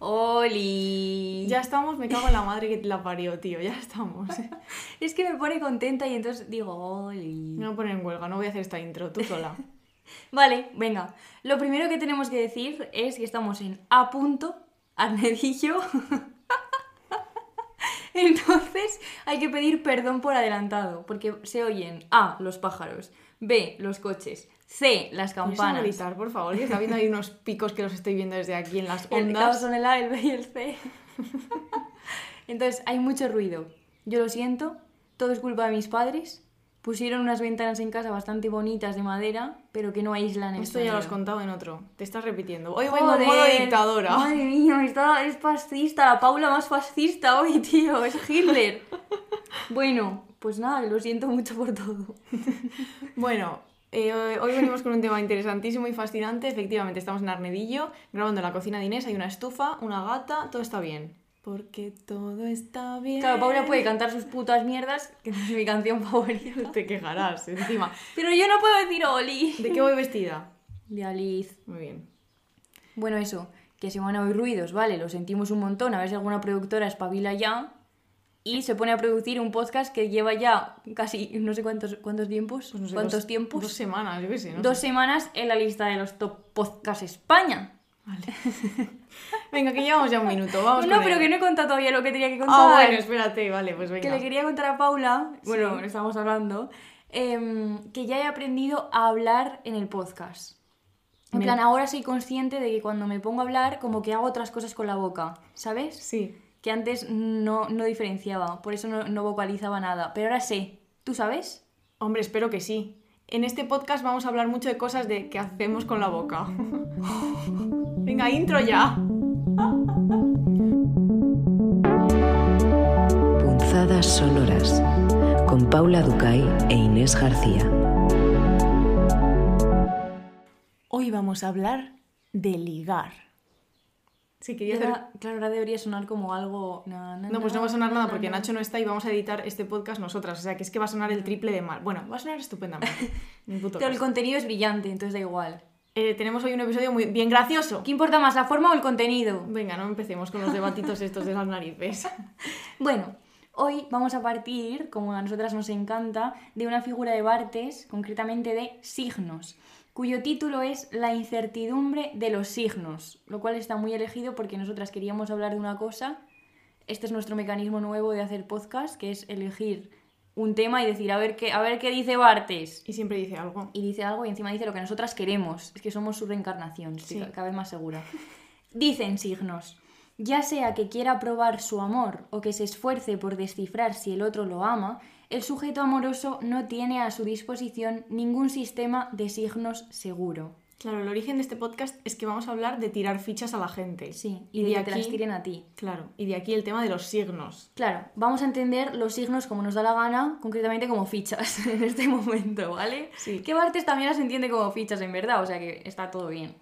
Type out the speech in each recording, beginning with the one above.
Oli. Ya estamos, me cago en la madre que la parió, tío, ya estamos. Es que me pone contenta y entonces digo, Oli. Me voy a poner en huelga, no voy a hacer esta intro, tú sola. Vale, venga. Lo primero que tenemos que decir es que estamos en A punto, Arnedillo. Entonces hay que pedir perdón por adelantado, porque se oyen A, los pájaros, B, los coches, C, las ¿Puedes campanas. gritar, por favor? Que está viendo ahí unos picos que los estoy viendo desde aquí en las ondas. son el A, el B y el C. Entonces, hay mucho ruido. Yo lo siento, todo es culpa de mis padres. Pusieron unas ventanas en casa bastante bonitas de madera, pero que no aíslan el Esto ya lo has contado en otro. Te estás repitiendo. Hoy vengo en modo dictadora. Madre mía, está, es fascista, la Paula más fascista hoy, tío, es Hitler. bueno, pues nada, lo siento mucho por todo. Bueno, eh, hoy venimos con un tema interesantísimo y fascinante. Efectivamente, estamos en Arnedillo, grabando en la cocina de Inés. Hay una estufa, una gata, todo está bien. Porque todo está bien. Claro, Paula puede cantar sus putas mierdas, que es mi canción favorita. Te quejarás, encima. Pero yo no puedo decir Oli. ¿De qué voy vestida? De Alice. Muy bien. Bueno, eso, que se van a oír ruidos, ¿vale? Lo sentimos un montón, a ver si alguna productora espabila ya y se pone a producir un podcast que lleva ya casi no sé cuántos, cuántos tiempos, Pues no sé, cuántos dos- tiempos, Dos semanas, yo qué sé. ¿no? dos semanas en la lista de los top podcast España. Vale. Venga, que llevamos ya un minuto. Vamos no, con pero él. que no he contado todavía lo que tenía que contar. Ah, bueno, espérate, vale, pues venga. que le quería contar a Paula, bueno, Sí. estamos hablando, em, que ya he aprendido a hablar en el podcast. En Me- plan, ahora soy consciente de que cuando me pongo a hablar, como que hago otras cosas con la boca, ¿sabes? Sí. que antes no, no diferenciaba, por eso no, no vocalizaba nada. Pero ahora sé, ¿tú sabes? Hombre, espero que sí. En este podcast vamos a hablar mucho de cosas de que hacemos con la boca. Venga, intro ya. Punzadas sonoras con Paula Ducay e Inés García. Hoy vamos a hablar de ligar. Sí, quería hacer... Claro, ahora debería sonar como algo... na, na, No, pues no va a na, sonar nada na, porque na. Nacho no está y vamos a editar este podcast nosotras. O sea, que es que va a sonar el triple de mal. Bueno, va a sonar estupendamente. Pero el contenido es brillante, entonces da igual. Eh, tenemos hoy un episodio muy bien gracioso. ¿Qué importa más, la forma o el contenido? Venga, no empecemos con los debatitos estos de las narices. Bueno, hoy vamos a partir, como a nosotras nos encanta, de una figura de Bartes, concretamente de signos, cuyo título es La incertidumbre de los signos, lo cual está muy elegido porque nosotras queríamos hablar de una cosa. Este es nuestro mecanismo nuevo de hacer podcast, que es elegir un tema y decir, a ver qué, a ver qué dice Bartes. Y siempre dice algo. Y dice algo y encima dice lo que nosotras queremos. Es que somos su reencarnación, estoy Sí. ca- cada vez más segura. Dicen signos, ya sea que quiera probar su amor o que se esfuerce por descifrar si el otro lo ama, el sujeto amoroso no tiene a su disposición ningún sistema de signos seguro. Claro, el origen de este podcast es que vamos a hablar de tirar fichas a la gente. Sí, y de que te las tiren a ti. Claro, y de aquí el tema de los signos. Claro, vamos a entender los signos como nos da la gana, concretamente como fichas en este momento, ¿vale? Sí. Que Bartes también las entiende como fichas en verdad, o sea que está todo bien.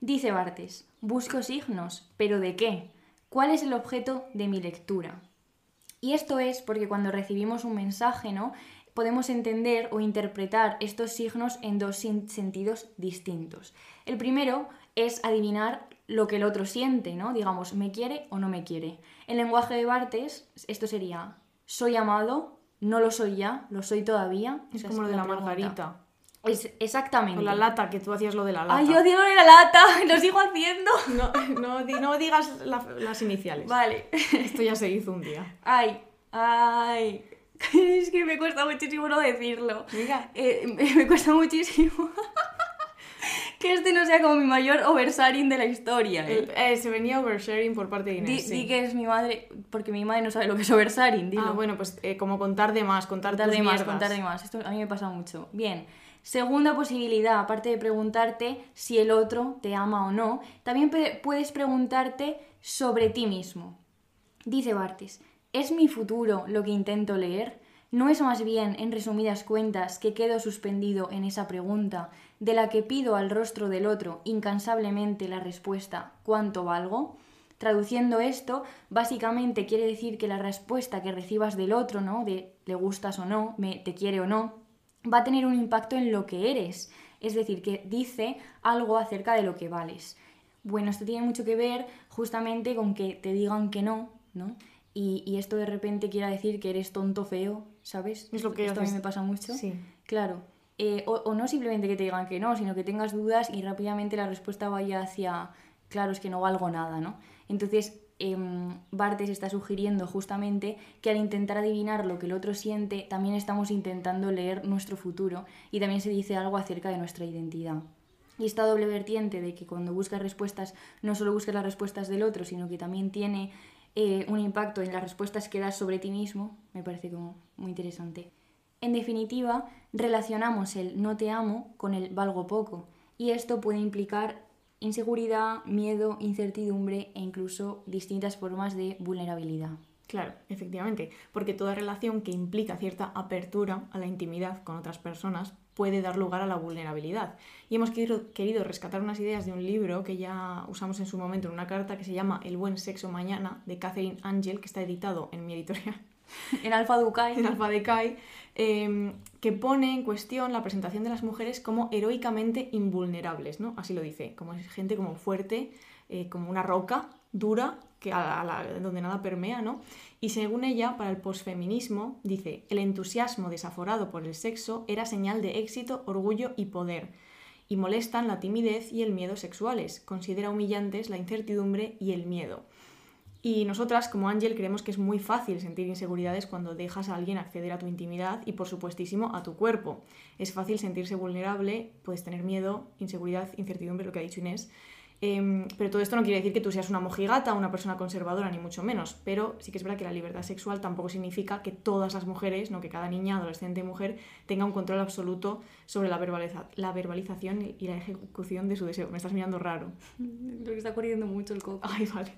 Dice Bartes, busco signos, pero ¿de qué? ¿Cuál es el objeto de mi lectura? Y esto es porque cuando recibimos un mensaje, ¿no? Podemos entender o interpretar estos signos en dos sentidos distintos. El primero es adivinar lo que el otro siente, ¿no? Digamos, ¿me quiere o no me quiere? En lenguaje de Bartes, esto sería, soy amado, no lo soy ya, lo soy todavía. Es Esa como lo de la pregunta. margarita. Es, exactamente. Con la lata, que tú hacías lo de la lata. Ay, yo digo de la lata, lo sigo haciendo. No, no, di- no digas la- las iniciales. Vale. Esto ya se hizo un día. Ay, ay. Es que me cuesta muchísimo no decirlo. Venga. Eh, me, me cuesta muchísimo que este no sea como mi mayor oversharing de la historia. ¿eh? El- eh, se venía oversharing por parte de Di, Inés. sí. di que es mi madre, porque mi madre no sabe lo que es oversharing, dilo. Ah, bueno, pues eh, como contar de más, contar, Contar tus de más, mierdas. contar de más. Esto a mí me pasa mucho. Bien. Segunda posibilidad, aparte de preguntarte si el otro te ama o no, también puedes preguntarte sobre ti mismo. Dice Bartes, ¿es mi futuro lo que intento leer? ¿No es más bien, en resumidas cuentas, que quedo suspendido en esa pregunta, de la que pido al rostro del otro incansablemente la respuesta ¿cuánto valgo? Traduciendo esto, básicamente quiere decir que la respuesta que recibas del otro, ¿no? De le gustas o no, me, te quiere o no, va a tener un impacto en lo que eres. Es decir, que dice algo acerca de lo que vales. Bueno, esto tiene mucho que ver justamente con que te digan que no, ¿no? Y, y esto de repente quiera decir que eres tonto feo, ¿sabes? Es lo que esto a mí me pasa mucho. Sí. Claro. Eh, o, o no simplemente que te digan que no, sino que tengas dudas y rápidamente la respuesta vaya hacia, claro, es que no valgo nada, ¿no? Entonces, em, Bartes está sugiriendo justamente que al intentar adivinar lo que el otro siente, también estamos intentando leer nuestro futuro y también se dice algo acerca de nuestra identidad. Y esta doble vertiente de que cuando buscas respuestas, no solo buscas las respuestas del otro, sino que también tiene eh, un impacto en las respuestas que das sobre ti mismo, me parece como muy interesante. En definitiva, relacionamos el no te amo con el valgo poco, y esto puede implicar inseguridad, miedo, incertidumbre e incluso distintas formas de vulnerabilidad. Claro, efectivamente, porque toda relación que implica cierta apertura a la intimidad con otras personas puede dar lugar a la vulnerabilidad. Y hemos querido, rescatar unas ideas de un libro que ya usamos en su momento en una carta que se llama El buen sexo mañana, de Catherine Angel, que está editado en mi editorial En Alfa Ducay, en Alfa Decay, eh, que pone en cuestión la presentación de las mujeres como heroicamente invulnerables, ¿no? Así lo dice, como gente como fuerte, eh, como una roca dura, que a la- a la- donde nada permea, ¿no? Y según ella, para el posfeminismo, dice, el entusiasmo desaforado por el sexo era señal de éxito, orgullo y poder. Y molestan la timidez y el miedo sexuales. Considera humillantes la incertidumbre y el miedo. Y nosotras, como Ángel, creemos que es muy fácil sentir inseguridades cuando dejas a alguien acceder a tu intimidad y, por supuestísimo, a tu cuerpo. Es fácil sentirse vulnerable, puedes tener miedo, inseguridad, incertidumbre, lo que ha dicho Inés. Em, pero todo esto no quiere decir que tú seas una mojigata una persona conservadora, ni mucho menos. Pero sí que es verdad que la libertad sexual tampoco significa que todas las mujeres, no que cada niña, adolescente y mujer tenga un control absoluto sobre la, verbaliza- la verbalización y la ejecución de su deseo. Me estás mirando raro. lo que está corriendo mucho el coco. Ay, vale.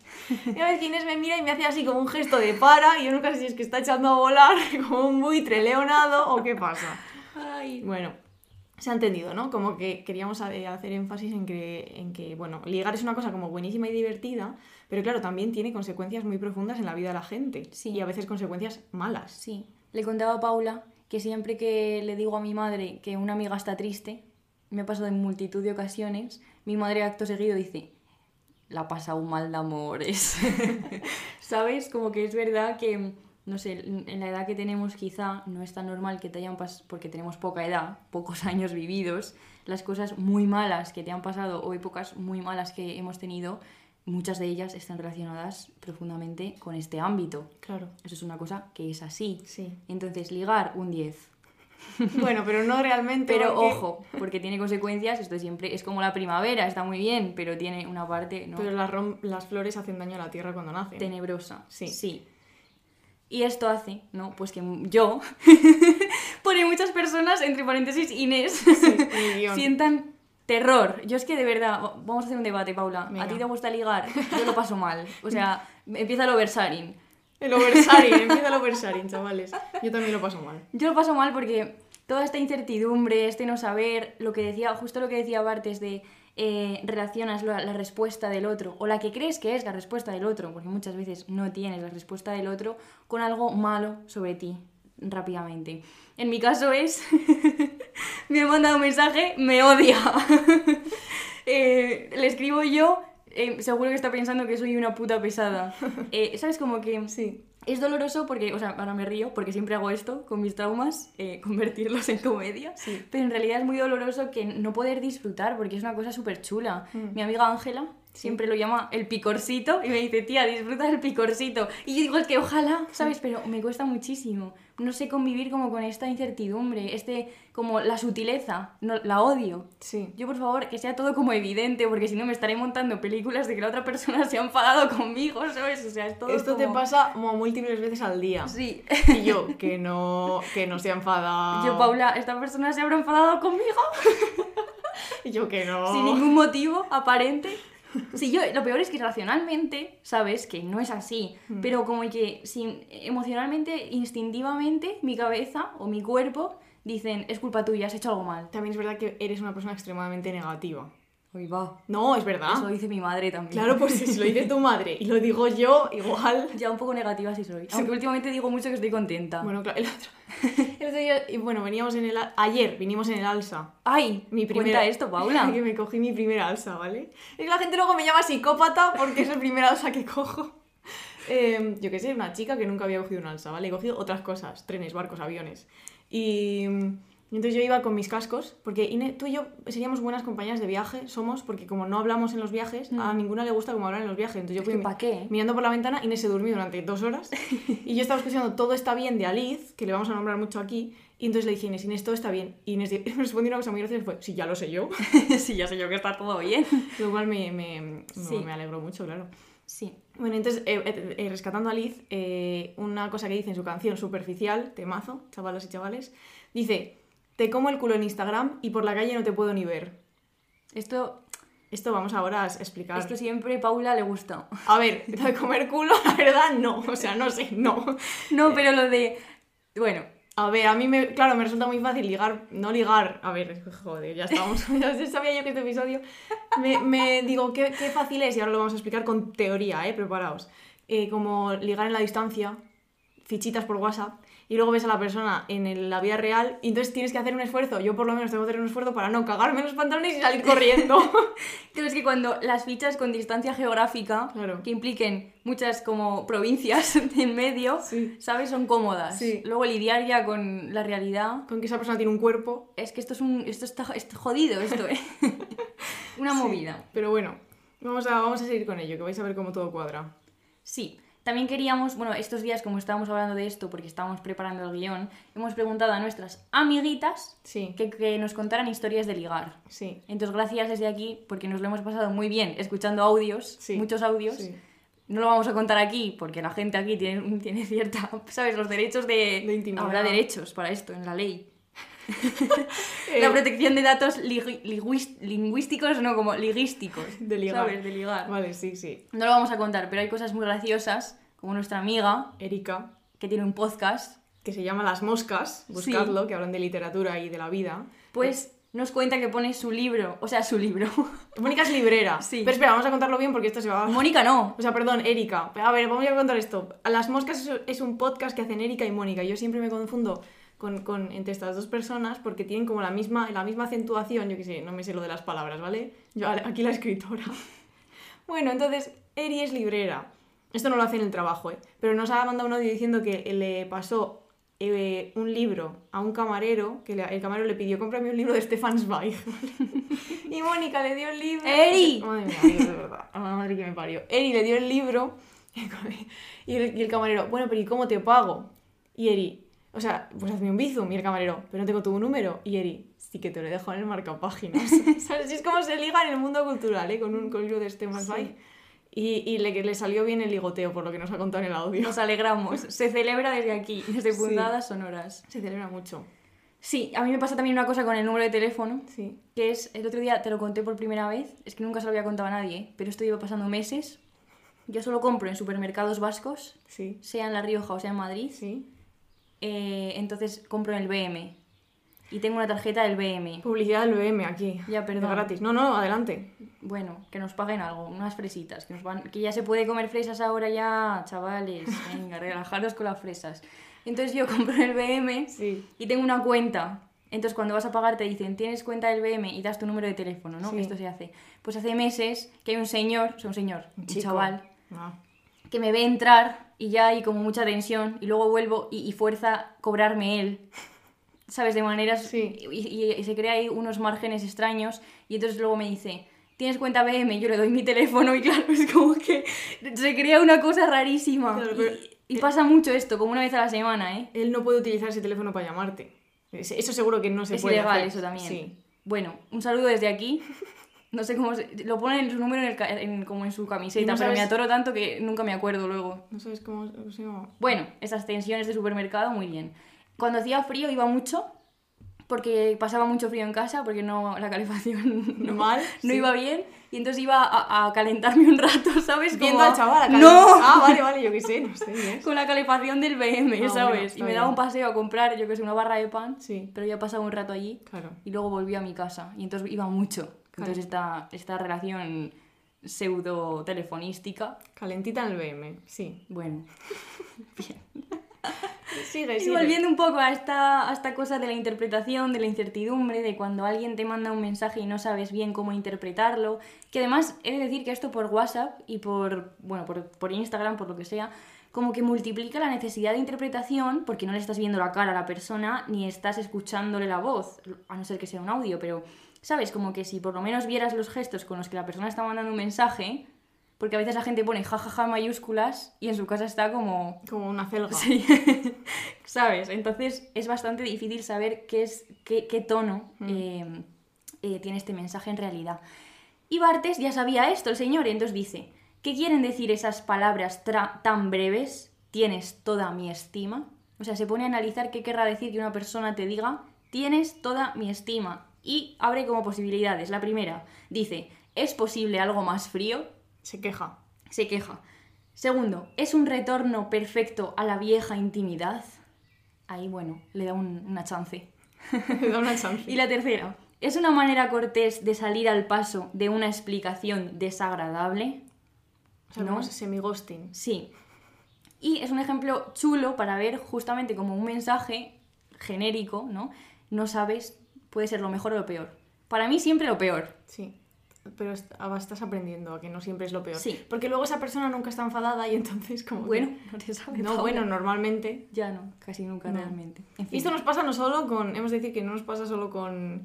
Y a veces Inés me mira y me hace así como un gesto de para y yo nunca sé si es que está echando a volar como un buitre leonado o qué pasa. Ay. Bueno, se ha entendido, ¿no? Como que queríamos eh, hacer énfasis en que, en que, bueno, ligar es una cosa como buenísima y divertida, pero claro, también tiene consecuencias muy profundas en la vida de la gente. Sí. Y a veces consecuencias malas. Sí, le contaba a Paula que siempre que le digo a mi madre que una amiga está triste, me ha pasado en multitud de ocasiones, mi madre acto seguido dice, la ha pasado mal de amores. ¿Sabes? Como que es verdad que, no sé, en la edad que tenemos quizá no es tan normal que te hayan pasado, porque tenemos poca edad, pocos años vividos, las cosas muy malas que te han pasado o épocas muy malas que hemos tenido, muchas de ellas están relacionadas profundamente con este ámbito. Claro. Eso es una cosa que es así. Sí. Entonces, ligar un 10. Bueno, pero no realmente. Pero porque- ojo, porque tiene consecuencias, esto siempre es como la primavera, está muy bien, pero tiene una parte ¿no? Pero las, rom- las flores hacen daño a la tierra cuando nacen. tenebrosa. Sí. Sí. Y esto hace, ¿no? Pues que yo, pone muchas personas, entre paréntesis Inés, sientan terror. Yo es que de verdad, vamos a hacer un debate, Paula. Venga. ¿A ti te gusta ligar? Yo lo paso mal. O sea, empieza el oversharing. El oversharing, empieza el oversharing, chavales. Yo también lo paso mal. Yo lo paso mal porque toda esta incertidumbre, este no saber, lo que decía, justo lo que decía Bartes de eh, relacionas la, la respuesta del otro, o la que crees que es la respuesta del otro, porque muchas veces no tienes la respuesta del otro, con algo malo sobre ti, rápidamente. En mi caso es, me ha mandado un mensaje, me odia. Eh, le escribo yo, eh, seguro que está pensando que soy una puta pesada. Eh, ¿Sabes? Como que Sí. Es doloroso porque, o sea, ahora me río porque siempre hago esto con mis traumas, eh, convertirlos en comedia. Sí. Pero en realidad es muy doloroso que no poder disfrutar porque es una cosa súper chula. Mm. Mi amiga Ángela siempre lo llama el picorcito y me dice, tía, disfruta del picorcito. Y yo digo, es que ojalá, ¿sabes? Pero me cuesta muchísimo. No sé convivir como con esta incertidumbre, este, como la sutileza, no, la odio. Sí. Yo, por favor, que sea todo como evidente, porque si no me estaré montando películas de que la otra persona se ha enfadado conmigo, ¿sabes? O sea, es todo Esto te como- pasa como múltiples veces al día. Sí. Y yo, que no, que no se ha enfadado. Yo, Paula, ¿esta persona se habrá enfadado conmigo? Y yo, que no. Sin ningún motivo aparente. Sí, yo, lo peor es que racionalmente, sabes que no es así, Mm. pero como que sin, emocionalmente, instintivamente, mi cabeza o mi cuerpo dicen, es culpa tuya, has hecho algo mal. También es verdad que eres una persona extremadamente negativa. Hoy va. No, es verdad. Eso dice mi madre también. Claro, pues si lo dice tu madre y lo digo yo, igual. Ya un poco negativa sí soy. Aunque últimamente digo mucho que estoy contenta. Bueno, claro, el otro, el otro día, y bueno, veníamos en el... Ayer vinimos en el alza. ¡Ay! Mi Cuenta primera... esto, Paula. que me cogí mi primera alza, ¿vale? Es que la gente luego me llama psicópata porque es el primer alza que cojo. Eh, yo qué sé, una chica que nunca había cogido un alza, ¿vale? He cogido otras cosas, trenes, barcos, aviones. Y, y entonces yo iba con mis cascos, porque Ine, tú y yo seríamos buenas compañeras de viaje, somos, porque como no hablamos en los viajes, a ninguna le gusta como hablar en los viajes. Entonces yo Mm. Fui ¿pa' qué? mirando por la ventana, Inés se durmió durante dos horas, y yo estaba escuchando Todo está bien de Aliz, que le vamos a nombrar mucho aquí, y entonces le dije Inés, Inés, todo está bien. Y Inés me respondió una cosa muy graciosa, fue, sí, ya lo sé yo. sí, ya sé yo que está todo bien. Lo cual me, me, me- Sí. me alegró mucho, claro. Sí. Bueno, entonces, eh, eh, eh, rescatando a Liz, eh, una cosa que dice en su canción Superficial, temazo, chavalas y chavales, dice, te como el culo en Instagram y por la calle no te puedo ni ver. Esto, Esto vamos ahora a explicar. esto siempre a Paula le gusta. A ver, lo de comer culo, la verdad, no. O sea, no sé, no. No, pero lo de... Bueno, A ver, a mí, me, claro, me resulta muy fácil ligar, no ligar, a ver, joder, ya estábamos, ya sabía yo que este episodio, me, me digo, qué, qué fácil es, y ahora lo vamos a explicar con teoría, ¿eh? Preparaos. Eh, como ligar en la distancia, fichitas por WhatsApp, y luego ves a la persona en el- la vida real, y entonces tienes que hacer un esfuerzo, yo por lo menos tengo que hacer un esfuerzo para no cagarme en los pantalones y salir corriendo. Pero es que cuando las fichas con distancia geográfica, Claro. que impliquen muchas como provincias en medio, Sí. ¿sabes? Son cómodas. Sí. Luego lidiar ya con la realidad. Con que esa persona tiene un cuerpo. Es que esto es un. Esto está es jodido, esto, ¿eh? Una Sí. movida. Pero bueno, vamos a, vamos a seguir con ello, que vais a ver cómo todo cuadra. Sí. También queríamos, bueno, estos días, como estábamos hablando de esto, porque estábamos preparando el guion, hemos preguntado a nuestras amiguitas Sí, que, que nos contaran historias de ligar. sí. Entonces, gracias desde aquí, porque nos lo hemos pasado muy bien escuchando audios, Sí. muchos audios. Sí. No lo vamos a contar aquí, porque la gente aquí tiene, tiene cierta, ¿sabes? Los derechos de... De intimidad. Habrá derechos para esto en la ley. Eh, La protección de datos lingüísticos, no, como liguísticos. De ligar. ¿Sabes? De ligar. Vale, sí, sí. No lo vamos a contar, pero hay cosas muy graciosas, como nuestra amiga, Erika, que tiene un podcast, que se llama Las Moscas, buscadlo, que hablan de literatura y de la vida. pues nos cuenta que pone su libro, o sea, su libro. Mónica es librera. Sí. Pero espera, vamos a contarlo bien porque esto se va... Mónica no. O sea, perdón, Erika. A ver, vamos a contar esto. Las Moscas es un podcast que hacen Erika y Mónica. Yo siempre me confundo con, con- entre estas dos personas porque tienen como la misma, la misma acentuación. Yo qué sé, no me sé lo de las palabras, ¿vale? Yo aquí la escritora. Bueno, entonces, Eri es librera. Esto no lo hace en el trabajo, ¿eh? Pero nos ha mandado un audio diciendo que le pasó eh, un libro a un camarero, que le- el camarero le pidió, cómprame un libro de Stefan Zweig. y Mónica le dio el libro. ¡Eri! Madre mía, Dios, de verdad. A la madre que me parió. Eri le dio el libro y el, y el camarero, bueno, pero ¿y cómo te pago? Y Eri, o sea, pues hazme un bizum. Y el camarero, pero no tengo tu número. Y Eri, sí que te lo dejo en el marcapáginas. ¿Sabes? Es como se liga en el mundo cultural, ¿eh? Con un libro de Stefan Zweig. Y, y le, le salió bien el ligoteo, por lo que nos ha contado en el audio. Nos alegramos. Se celebra desde aquí, desde Sí. Puntadas Sonoras. Se celebra mucho. Sí, a mí me pasa también una cosa con el número de teléfono, Sí. que es, el otro día te lo conté por primera vez, es que nunca se lo había contado a nadie, pero esto lleva pasando meses. Yo solo compro en supermercados vascos, Sí. sea en La Rioja o sea en Madrid, Sí. Eh, entonces compro en el BM. Y tengo una tarjeta del BM. Publicidad del BM aquí. Ya, perdón. De gratis. No, no, adelante. Bueno, que nos paguen algo, unas fresitas, que, nos van, que ya se puede comer fresas ahora ya, chavales. Venga, relajaros con las fresas. Entonces yo compro en el BM Sí. y tengo una cuenta. Entonces cuando vas a pagar te dicen, tienes cuenta del BM y das tu número de teléfono, ¿no? Sí. Esto se hace. Pues hace meses que hay un señor, o sea, un señor, un Chico. chaval, Ah. Que me ve entrar y ya hay como mucha tensión y luego vuelvo y, y fuerza cobrarme él. ¿Sabes? De maneras... Sí. Y, y- y se crea ahí unos márgenes extraños y entonces luego me dice, ¿tienes cuenta BM? Yo le doy mi teléfono y claro, es como que se crea una cosa rarísima. Claro, Y- pero- y, pasa mucho esto, como una vez a la semana, ¿eh? Él no puede utilizar ese teléfono para llamarte. Es- Eso seguro que no se es puede ilegal hacer. eso también. Sí. Bueno, un saludo desde aquí. No sé cómo se... Lo pone en su número en el ca- en- como en su ¿Y camiseta, no pero me atoro tanto que nunca me acuerdo luego. No sabes cómo se llama. Bueno, esas tensiones de supermercado, muy bien. Cuando hacía frío iba mucho, porque pasaba mucho frío en casa, porque no la calefacción no, Mal, no sí. iba bien, y entonces iba a, a calentarme un rato, ¿sabes? Viendo Como- al chaval. a ¡No! Ah, vale, vale, yo qué sé, no sé. Con la calefacción del BM, Ah, ¿sabes? bueno, y me daba un paseo a comprar, yo que sé, una barra de pan, Sí. pero ya pasaba un rato allí, Claro. y luego volví a mi casa, y entonces iba mucho. Entonces esta, esta relación pseudo telefonística, Calentita en el BM, sí. bueno, Sigue, Y sigue. volviendo un poco a esta, a esta cosa de la interpretación, de la incertidumbre, de cuando alguien te manda un mensaje y no sabes bien cómo interpretarlo, que además he de decir que esto por WhatsApp y por, bueno, por, por Instagram, por lo que sea, como que multiplica la necesidad de interpretación porque no le estás viendo la cara a la persona ni estás escuchándole la voz, a no ser que sea un audio, pero, ¿sabes? Como que si por lo menos vieras los gestos con los que la persona está mandando un mensaje, porque a veces la gente pone jajaja en mayúsculas y en su casa está como Como una celga. Sí. ¿Sabes? Entonces es bastante difícil saber qué, es, qué, qué tono eh, eh, tiene este mensaje en realidad. Y Bartes ya sabía esto, el señor, y entonces dice, ¿qué quieren decir esas palabras tan breves? Tienes toda mi estima. O sea, se pone a analizar qué querrá decir que una persona te diga, tienes toda mi estima. Y abre como posibilidades. La primera, dice, ¿es posible algo más frío? Se queja. Se queja. Segundo, ¿es un retorno perfecto a la vieja intimidad? Ahí, bueno, le da un- una chance. Le da una chance. Y la tercera, ¿es una manera cortés de salir al paso de una explicación desagradable? O sea, ¿no? como semi-ghosting. Sí. Y es un ejemplo chulo para ver justamente como un mensaje genérico, ¿no? No sabes, puede ser lo mejor o lo peor. Para mí siempre lo peor. Sí. Pero est- ah, estás aprendiendo a que no siempre es lo peor. Sí. Porque luego esa persona nunca está enfadada y entonces como... que- Bueno, no te sabes. No, bueno, normalmente. Ya no, casi nunca No. realmente. En Y fin. esto nos pasa no solo con... Hemos de decir que no nos pasa solo con...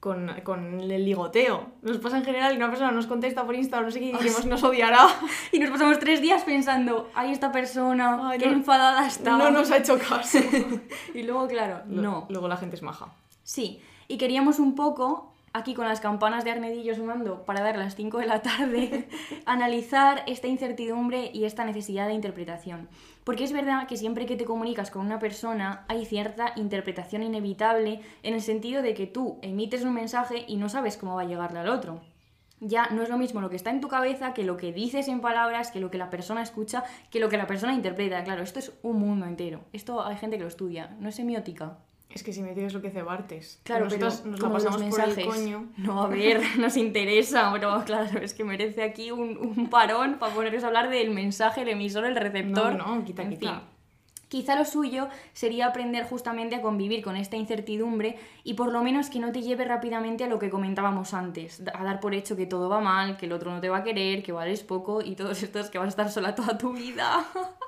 Con, con el ligoteo. Nos pasa en general y una persona nos contesta por Insta o no sé qué y decimos nos odiará. Y nos pasamos tres días pensando, ay, esta persona, Ay, qué no- enfadada está. No nos ha hecho caso. Y luego, claro, no. Luego la gente es maja. Sí, y queríamos un poco, aquí con las campanas de Arnedillo sonando para dar las 5 de la tarde, analizar esta incertidumbre y esta necesidad de interpretación. Porque es verdad que siempre que te comunicas con una persona hay cierta interpretación inevitable en el sentido de que tú emites un mensaje y no sabes cómo va a llegarle al otro. Ya no es lo mismo lo que está en tu cabeza que lo que dices en palabras, que lo que la persona escucha, que lo que la persona interpreta. Claro, esto es un mundo entero. Esto hay gente que lo estudia, no es semiótica. Es que si me dices lo que hace Bartes. Claro, Nosotros pero nos los pasamos por el coño. No, a ver, nos interesa, pero claro, es que merece aquí un, un parón para poneros a hablar del mensaje, el emisor, el receptor. No, no, quita, en quita. fin. Quizá lo suyo sería aprender justamente a convivir con esta incertidumbre y por lo menos que no te lleve rápidamente a lo que comentábamos antes, a dar por hecho que todo va mal, que el otro no te va a querer, que vales poco y todos estos que vas a estar sola toda tu vida.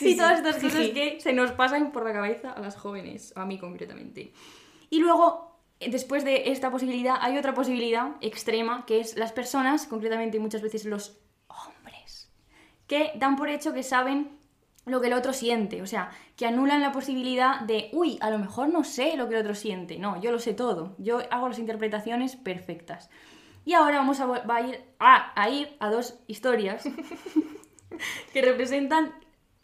y todas estas cosas que se nos pasan por la cabeza a las jóvenes, a mí concretamente. Y luego, después de esta posibilidad, hay otra posibilidad extrema, que es las personas, concretamente muchas veces los hombres, que dan por hecho que saben lo que el otro siente, o sea, que anulan la posibilidad de, uy, a lo mejor no sé lo que el otro siente, no, yo lo sé todo, yo hago las interpretaciones perfectas. Y ahora vamos a, vo- va a ir, a, a ir a dos historias que representan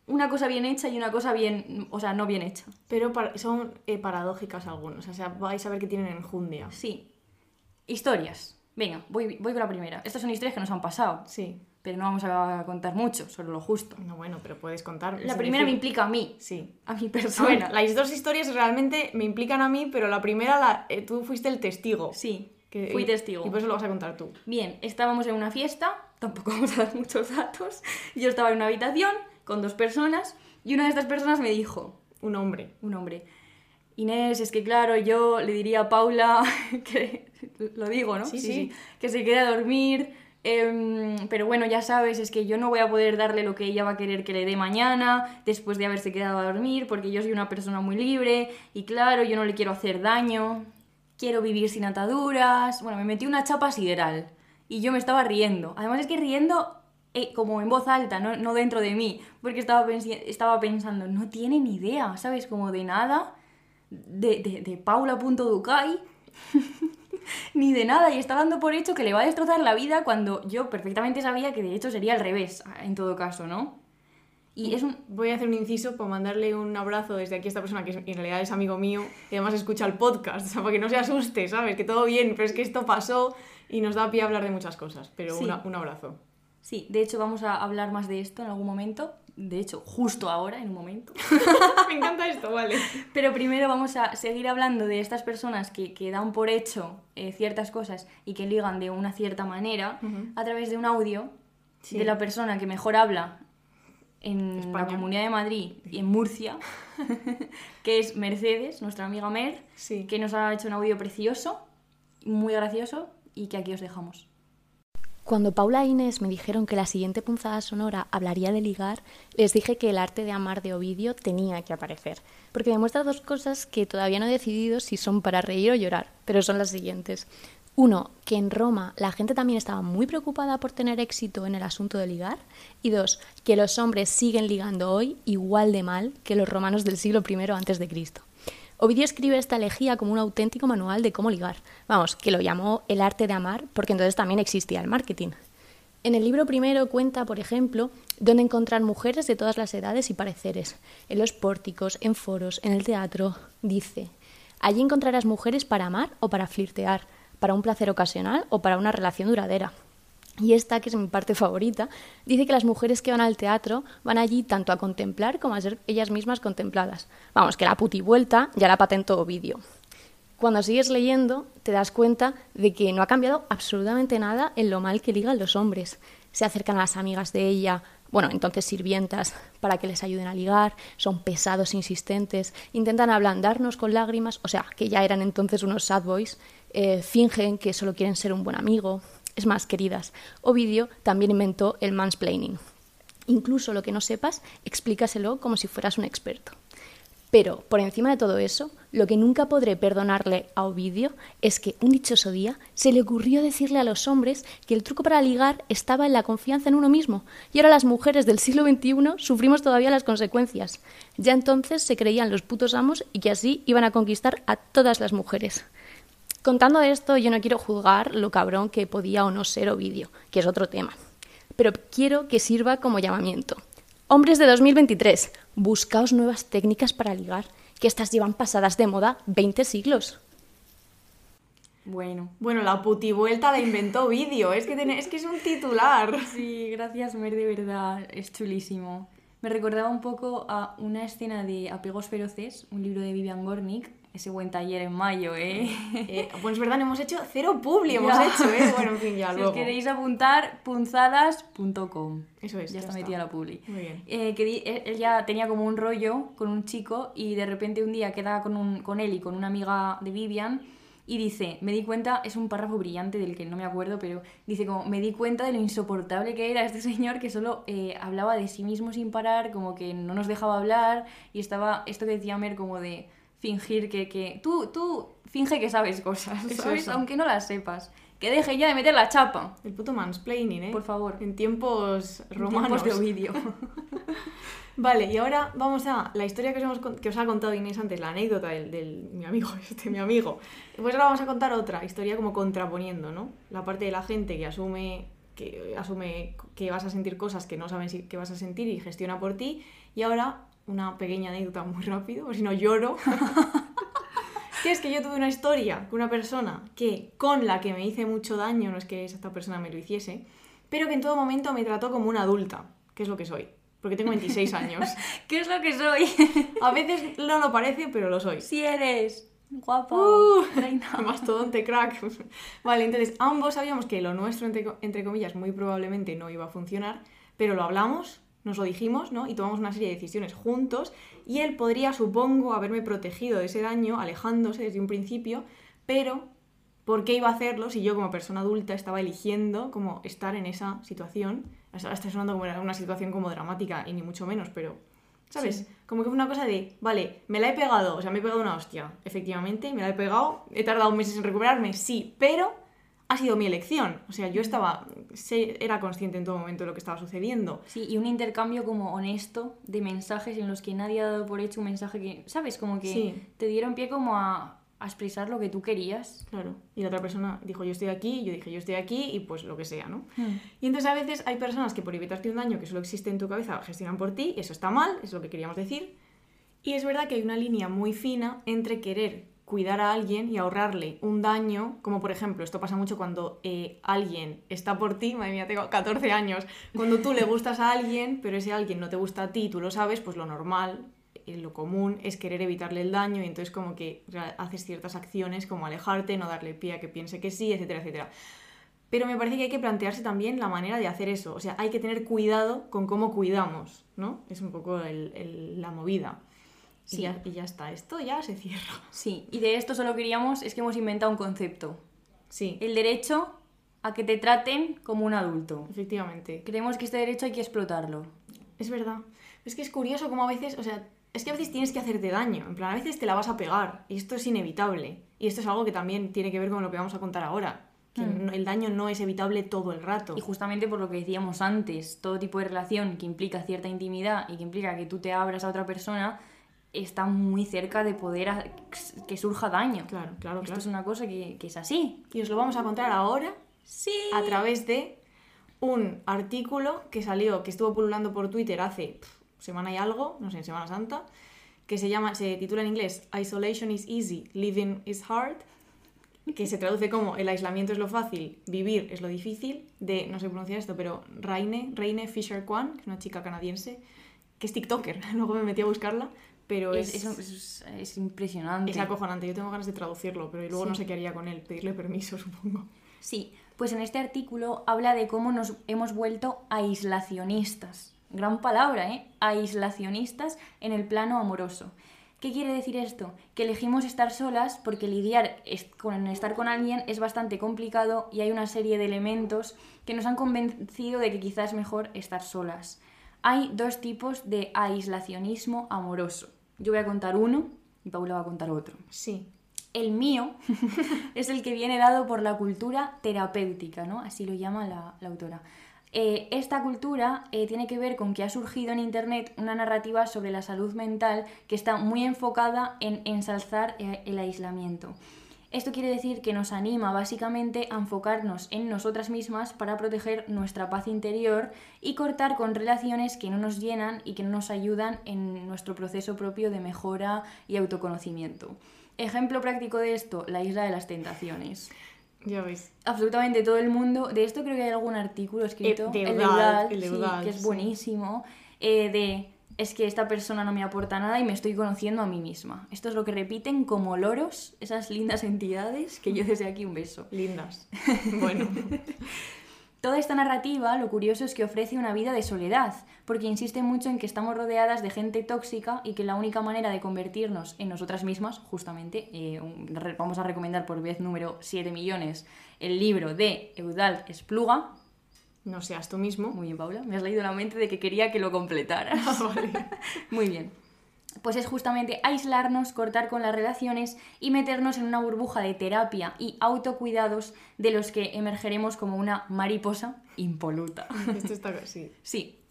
una cosa bien hecha y una cosa bien, o sea, no bien hecha. Pero son eh, paradójicas algunos. O sea, vais a ver que tienen enjundia. Sí. Historias. Venga, voy, voy con la primera. Estas son historias que nos han pasado, Sí. pero no vamos a contar mucho, solo lo justo. No, bueno, pero puedes contar. La primera me implica a mí, Sí. a mi persona. Bueno, las dos historias realmente me implican a mí, pero la primera la, eh, tú fuiste el testigo. Sí, Que- fui testigo. Y por eso lo vas a contar tú. Bien, estábamos en una fiesta, tampoco vamos a dar muchos datos. Yo estaba en una habitación con dos personas y una de estas personas me dijo, Un hombre. un hombre, Inés, es que claro, yo le diría a Paula que, lo digo, ¿no? Sí, sí. que se quede a dormir, em, pero bueno, ya sabes, es que yo no voy a poder darle lo que ella va a querer que le dé mañana, después de haberse quedado a dormir, porque yo soy una persona muy libre y claro, yo no le quiero hacer daño, quiero vivir sin ataduras, bueno, me metí una chapa sideral y yo me estaba riendo. Además es que riendo eh, como en voz alta, no, no dentro de mí, porque estaba, pensi- estaba pensando, no tiene ni idea, ¿sabes? Como de nada, de, de, de Paula.ducay, ni de nada, y está dando por hecho que le va a destrozar la vida cuando yo perfectamente sabía que de hecho sería al revés, en todo caso, ¿no? Y es un... Voy a hacer un inciso para mandarle un abrazo desde aquí a esta persona que en realidad es amigo mío y además escucha el podcast, o sea, para que no se asuste, ¿sabes? Que todo bien, pero es que esto pasó y nos da pie a hablar de muchas cosas. Pero Sí. una- un abrazo. Sí, de hecho vamos a hablar más de esto en algún momento, de hecho, justo ahora, en un momento. Me encanta esto, vale. Pero primero vamos a seguir hablando de estas personas que, que dan por hecho eh, ciertas cosas y que ligan de una cierta manera a través de un audio Sí. de la persona que mejor habla en España. la Comunidad de Madrid y en Murcia, que es Mercedes, nuestra amiga Mer, Sí. que nos ha hecho un audio precioso, muy gracioso y que aquí os dejamos. Cuando Paula e Inés me dijeron que la siguiente punzada sonora hablaría de ligar, les dije que el arte de amar de Ovidio tenía que aparecer, porque demuestra dos cosas que todavía no he decidido si son para reír o llorar, pero son las siguientes. Uno, que en Roma la gente también estaba muy preocupada por tener éxito en el asunto de ligar. Y dos, que los hombres siguen ligando hoy igual de mal que los romanos del siglo I antes de Cristo. Ovidio escribe esta elegía como un auténtico manual de cómo ligar. Vamos, que lo llamó el arte de amar porque entonces también existía el marketing. En el libro primero cuenta, por ejemplo, dónde encontrar mujeres de todas las edades y pareceres. En los pórticos, en foros, en el teatro. Dice, allí encontrarás mujeres para amar o para flirtear, para un placer ocasional o para una relación duradera. Y esta, que es mi parte favorita, dice que las mujeres que van al teatro van allí tanto a contemplar como a ser ellas mismas contempladas. Vamos, que la putivuelta ya la patentó Ovidio. Cuando sigues leyendo, te das cuenta de que no ha cambiado absolutamente nada en lo mal que ligan los hombres. Se acercan a las amigas de ella, bueno, entonces sirvientas, para que les ayuden a ligar, son pesados, insistentes, intentan ablandarnos con lágrimas, o sea, que ya eran entonces unos sad boys, eh, fingen que solo quieren ser un buen amigo. Es más, queridas, Ovidio también inventó el mansplaining. Incluso lo que no sepas, explícaselo como si fueras un experto. Pero, por encima de todo eso, lo que nunca podré perdonarle a Ovidio es que un dichoso día se le ocurrió decirle a los hombres que el truco para ligar estaba en la confianza en uno mismo, y ahora las mujeres del siglo XXI sufrimos todavía las consecuencias. Ya entonces se creían los putos amos y que así iban a conquistar a todas las mujeres. Contando esto, yo no quiero juzgar lo cabrón que podía o no ser Ovidio, que es otro tema. Pero quiero que sirva como llamamiento. Hombres de 2023, buscaos nuevas técnicas para ligar, que estas llevan pasadas de moda 20 siglos. Bueno. Bueno, la putivuelta la inventó vídeo. Es que, es que es un titular. Sí, gracias, Mer, de verdad, es chulísimo. Me recordaba un poco a una escena de Apegos Feroces, un libro de Vivian Gornick, ese buen taller en mayo, ¿eh? Eh, pues es verdad, hemos hecho cero publi, hemos Ya. hecho, ¿eh? Bueno, en fin, ya si luego. os queréis apuntar, punzadas.com. Eso es, Ya ya está está. metida la publi. Muy bien. Eh, que él ya tenía como un rollo con un chico y de repente un día queda con, un- con él y con una amiga de Vivian y dice, me di cuenta, es un párrafo brillante del que no me acuerdo, pero dice como, me di cuenta de lo insoportable que era este señor que solo eh, hablaba de sí mismo sin parar, como que no nos dejaba hablar y estaba esto que decía Mer como de fingir que, que tú, tú finge que sabes cosas, ¿sabes? eso. Aunque no las sepas. Que deje ya de meter la chapa, El puto mansplaining, ¿eh? por favor. En tiempos En romanos. tiempos de Ovidio. Vale, y ahora vamos a la historia que os, hemos que os ha contado Inés antes, la anécdota del, del- mi amigo, este mi amigo. Pues ahora vamos a contar otra historia como contraponiendo, ¿no? La parte de la gente que asume que asume que vas a sentir cosas que no saben si, que vas a sentir y gestiona por ti. Y ahora una pequeña anécdota muy rápido, si no lloro. que es que yo tuve una historia con una persona que con la que me hice mucho daño, no es que esta persona me lo hiciese, pero que en todo momento me trató como una adulta, que es lo que soy, porque tengo 26 años. ¿Qué es lo que soy? A veces no lo parece, pero lo soy. Si eres guapa, Uh, reina. Mastodonte crack. Vale, entonces ambos sabíamos que lo nuestro, entre, entre comillas, muy probablemente no iba a funcionar, pero lo hablamos, nos lo dijimos, ¿no? Y tomamos una serie de decisiones juntos y él podría, supongo, haberme protegido de ese daño, alejándose desde un principio, pero ¿por qué iba a hacerlo si yo como persona adulta estaba eligiendo como estar en esa situación? Está sonando como una situación como dramática y ni mucho menos, pero ¿Sabes? Sí. Como que fue una cosa de, vale, me la he pegado, o sea, me he pegado una hostia, efectivamente, me la he pegado, he tardado meses en recuperarme, sí, pero ha sido mi elección. O sea, yo estaba, era consciente en todo momento de lo que estaba sucediendo. Sí, y un intercambio como honesto de mensajes en los que nadie ha dado por hecho un mensaje que, ¿sabes? Como que Sí. te dieron pie como a, a expresar lo que tú querías. Claro. Y la otra persona dijo, yo estoy aquí, yo dije, yo estoy aquí, y pues lo que sea, ¿no? Hmm. Y entonces a veces hay personas que por evitarte un daño que solo existe en tu cabeza gestionan por ti, eso está mal, es lo que queríamos decir. Y es verdad que hay una línea muy fina entre querer cuidar a alguien y ahorrarle un daño, como por ejemplo, esto pasa mucho cuando eh, alguien está por ti, madre mía, tengo 14 años, cuando tú le gustas a alguien, pero ese alguien no te gusta a ti, tú lo sabes, pues lo normal, eh, lo común es querer evitarle el daño y entonces como que haces ciertas acciones como alejarte, no darle pie a que piense que sí, etcétera, etcétera. Pero me parece que hay que plantearse también la manera de hacer eso, o sea, hay que tener cuidado con cómo cuidamos, ¿no? Es un poco la movida. Y, Sí. ya, y ya está, esto ya se cierra. Sí, y de esto solo queríamos, es que hemos inventado un concepto. Sí, El derecho a que te traten como un adulto. efectivamente. Creemos que este derecho hay que explotarlo. Es verdad. Es que es curioso como a veces, o sea, es que a veces tienes que hacerte daño. En plan, a veces te la vas a pegar. Y esto es inevitable. Y esto es algo que también tiene que ver con lo que vamos a contar ahora. Que Mm. no- el daño no es evitable todo el rato. Y justamente por lo que decíamos antes, todo tipo de relación que implica cierta intimidad y que implica que tú te abras a otra persona está muy cerca de poder que surja daño. Claro, claro, Esto claro. es una cosa que, que es así. Y os lo vamos a contar ahora Sí. a través de un artículo que salió, que estuvo pululando por Twitter hace semana y algo, no sé, en Semana Santa, que se llama, se titula en inglés Isolation is easy, living is hard, que se traduce como el aislamiento es lo fácil, vivir es lo difícil, de, no sé pronunciar esto, pero Raine, Raine Fisher Kwan, que es una chica canadiense, que es TikToker, luego me metí a buscarla, pero Es, es, es, es- es impresionante. es acojonante, yo tengo ganas de traducirlo, pero luego Sí. no sé qué haría con él, pedirle permiso, supongo. Sí, pues en este artículo habla de cómo nos hemos vuelto aislacionistas. Gran palabra, ¿eh? Aislacionistas en el plano amoroso. ¿Qué quiere decir esto? Que elegimos estar solas porque lidiar con estar con alguien es bastante complicado y hay una serie de elementos que nos han convencido de que quizás es mejor estar solas. Hay dos tipos de aislacionismo amoroso. Yo voy a contar uno y Paula va a contar otro. Sí, El mío es el que viene dado por la cultura terapéutica, ¿no? Así lo llama la, la autora. Eh, esta cultura eh, tiene que ver con que ha surgido en Internet una narrativa sobre la salud mental que está muy enfocada en ensalzar eh, el aislamiento. Esto quiere decir que nos anima básicamente a enfocarnos en nosotras mismas para proteger nuestra paz interior y cortar con relaciones que no nos llenan y que no nos ayudan en nuestro proceso propio de mejora y autoconocimiento. Ejemplo práctico de esto, la isla de las tentaciones. ya veis. Absolutamente todo el mundo, de esto creo que hay algún artículo escrito, Eh, de el de el sí, que es sí. buenísimo, eh, de es que esta persona no me aporta nada y me estoy conociendo a mí misma. Esto es lo que repiten como loros esas lindas entidades que yo desde aquí un beso. Lindas. Bueno, Toda esta narrativa, lo curioso es que ofrece una vida de soledad, porque insiste mucho en que estamos rodeadas de gente tóxica y que la única manera de convertirnos en nosotras mismas, justamente, eh, un- vamos a recomendar por vez número 7 millones el libro de Eudald Espluga. No seas tú mismo. Muy bien, Paula, me has leído la mente de que quería que lo completaras. Muy bien. Pues es justamente aislarnos, cortar con las relaciones y meternos en una burbuja de terapia y autocuidados de los que emergeremos como una mariposa impoluta. Esto está así. Sí.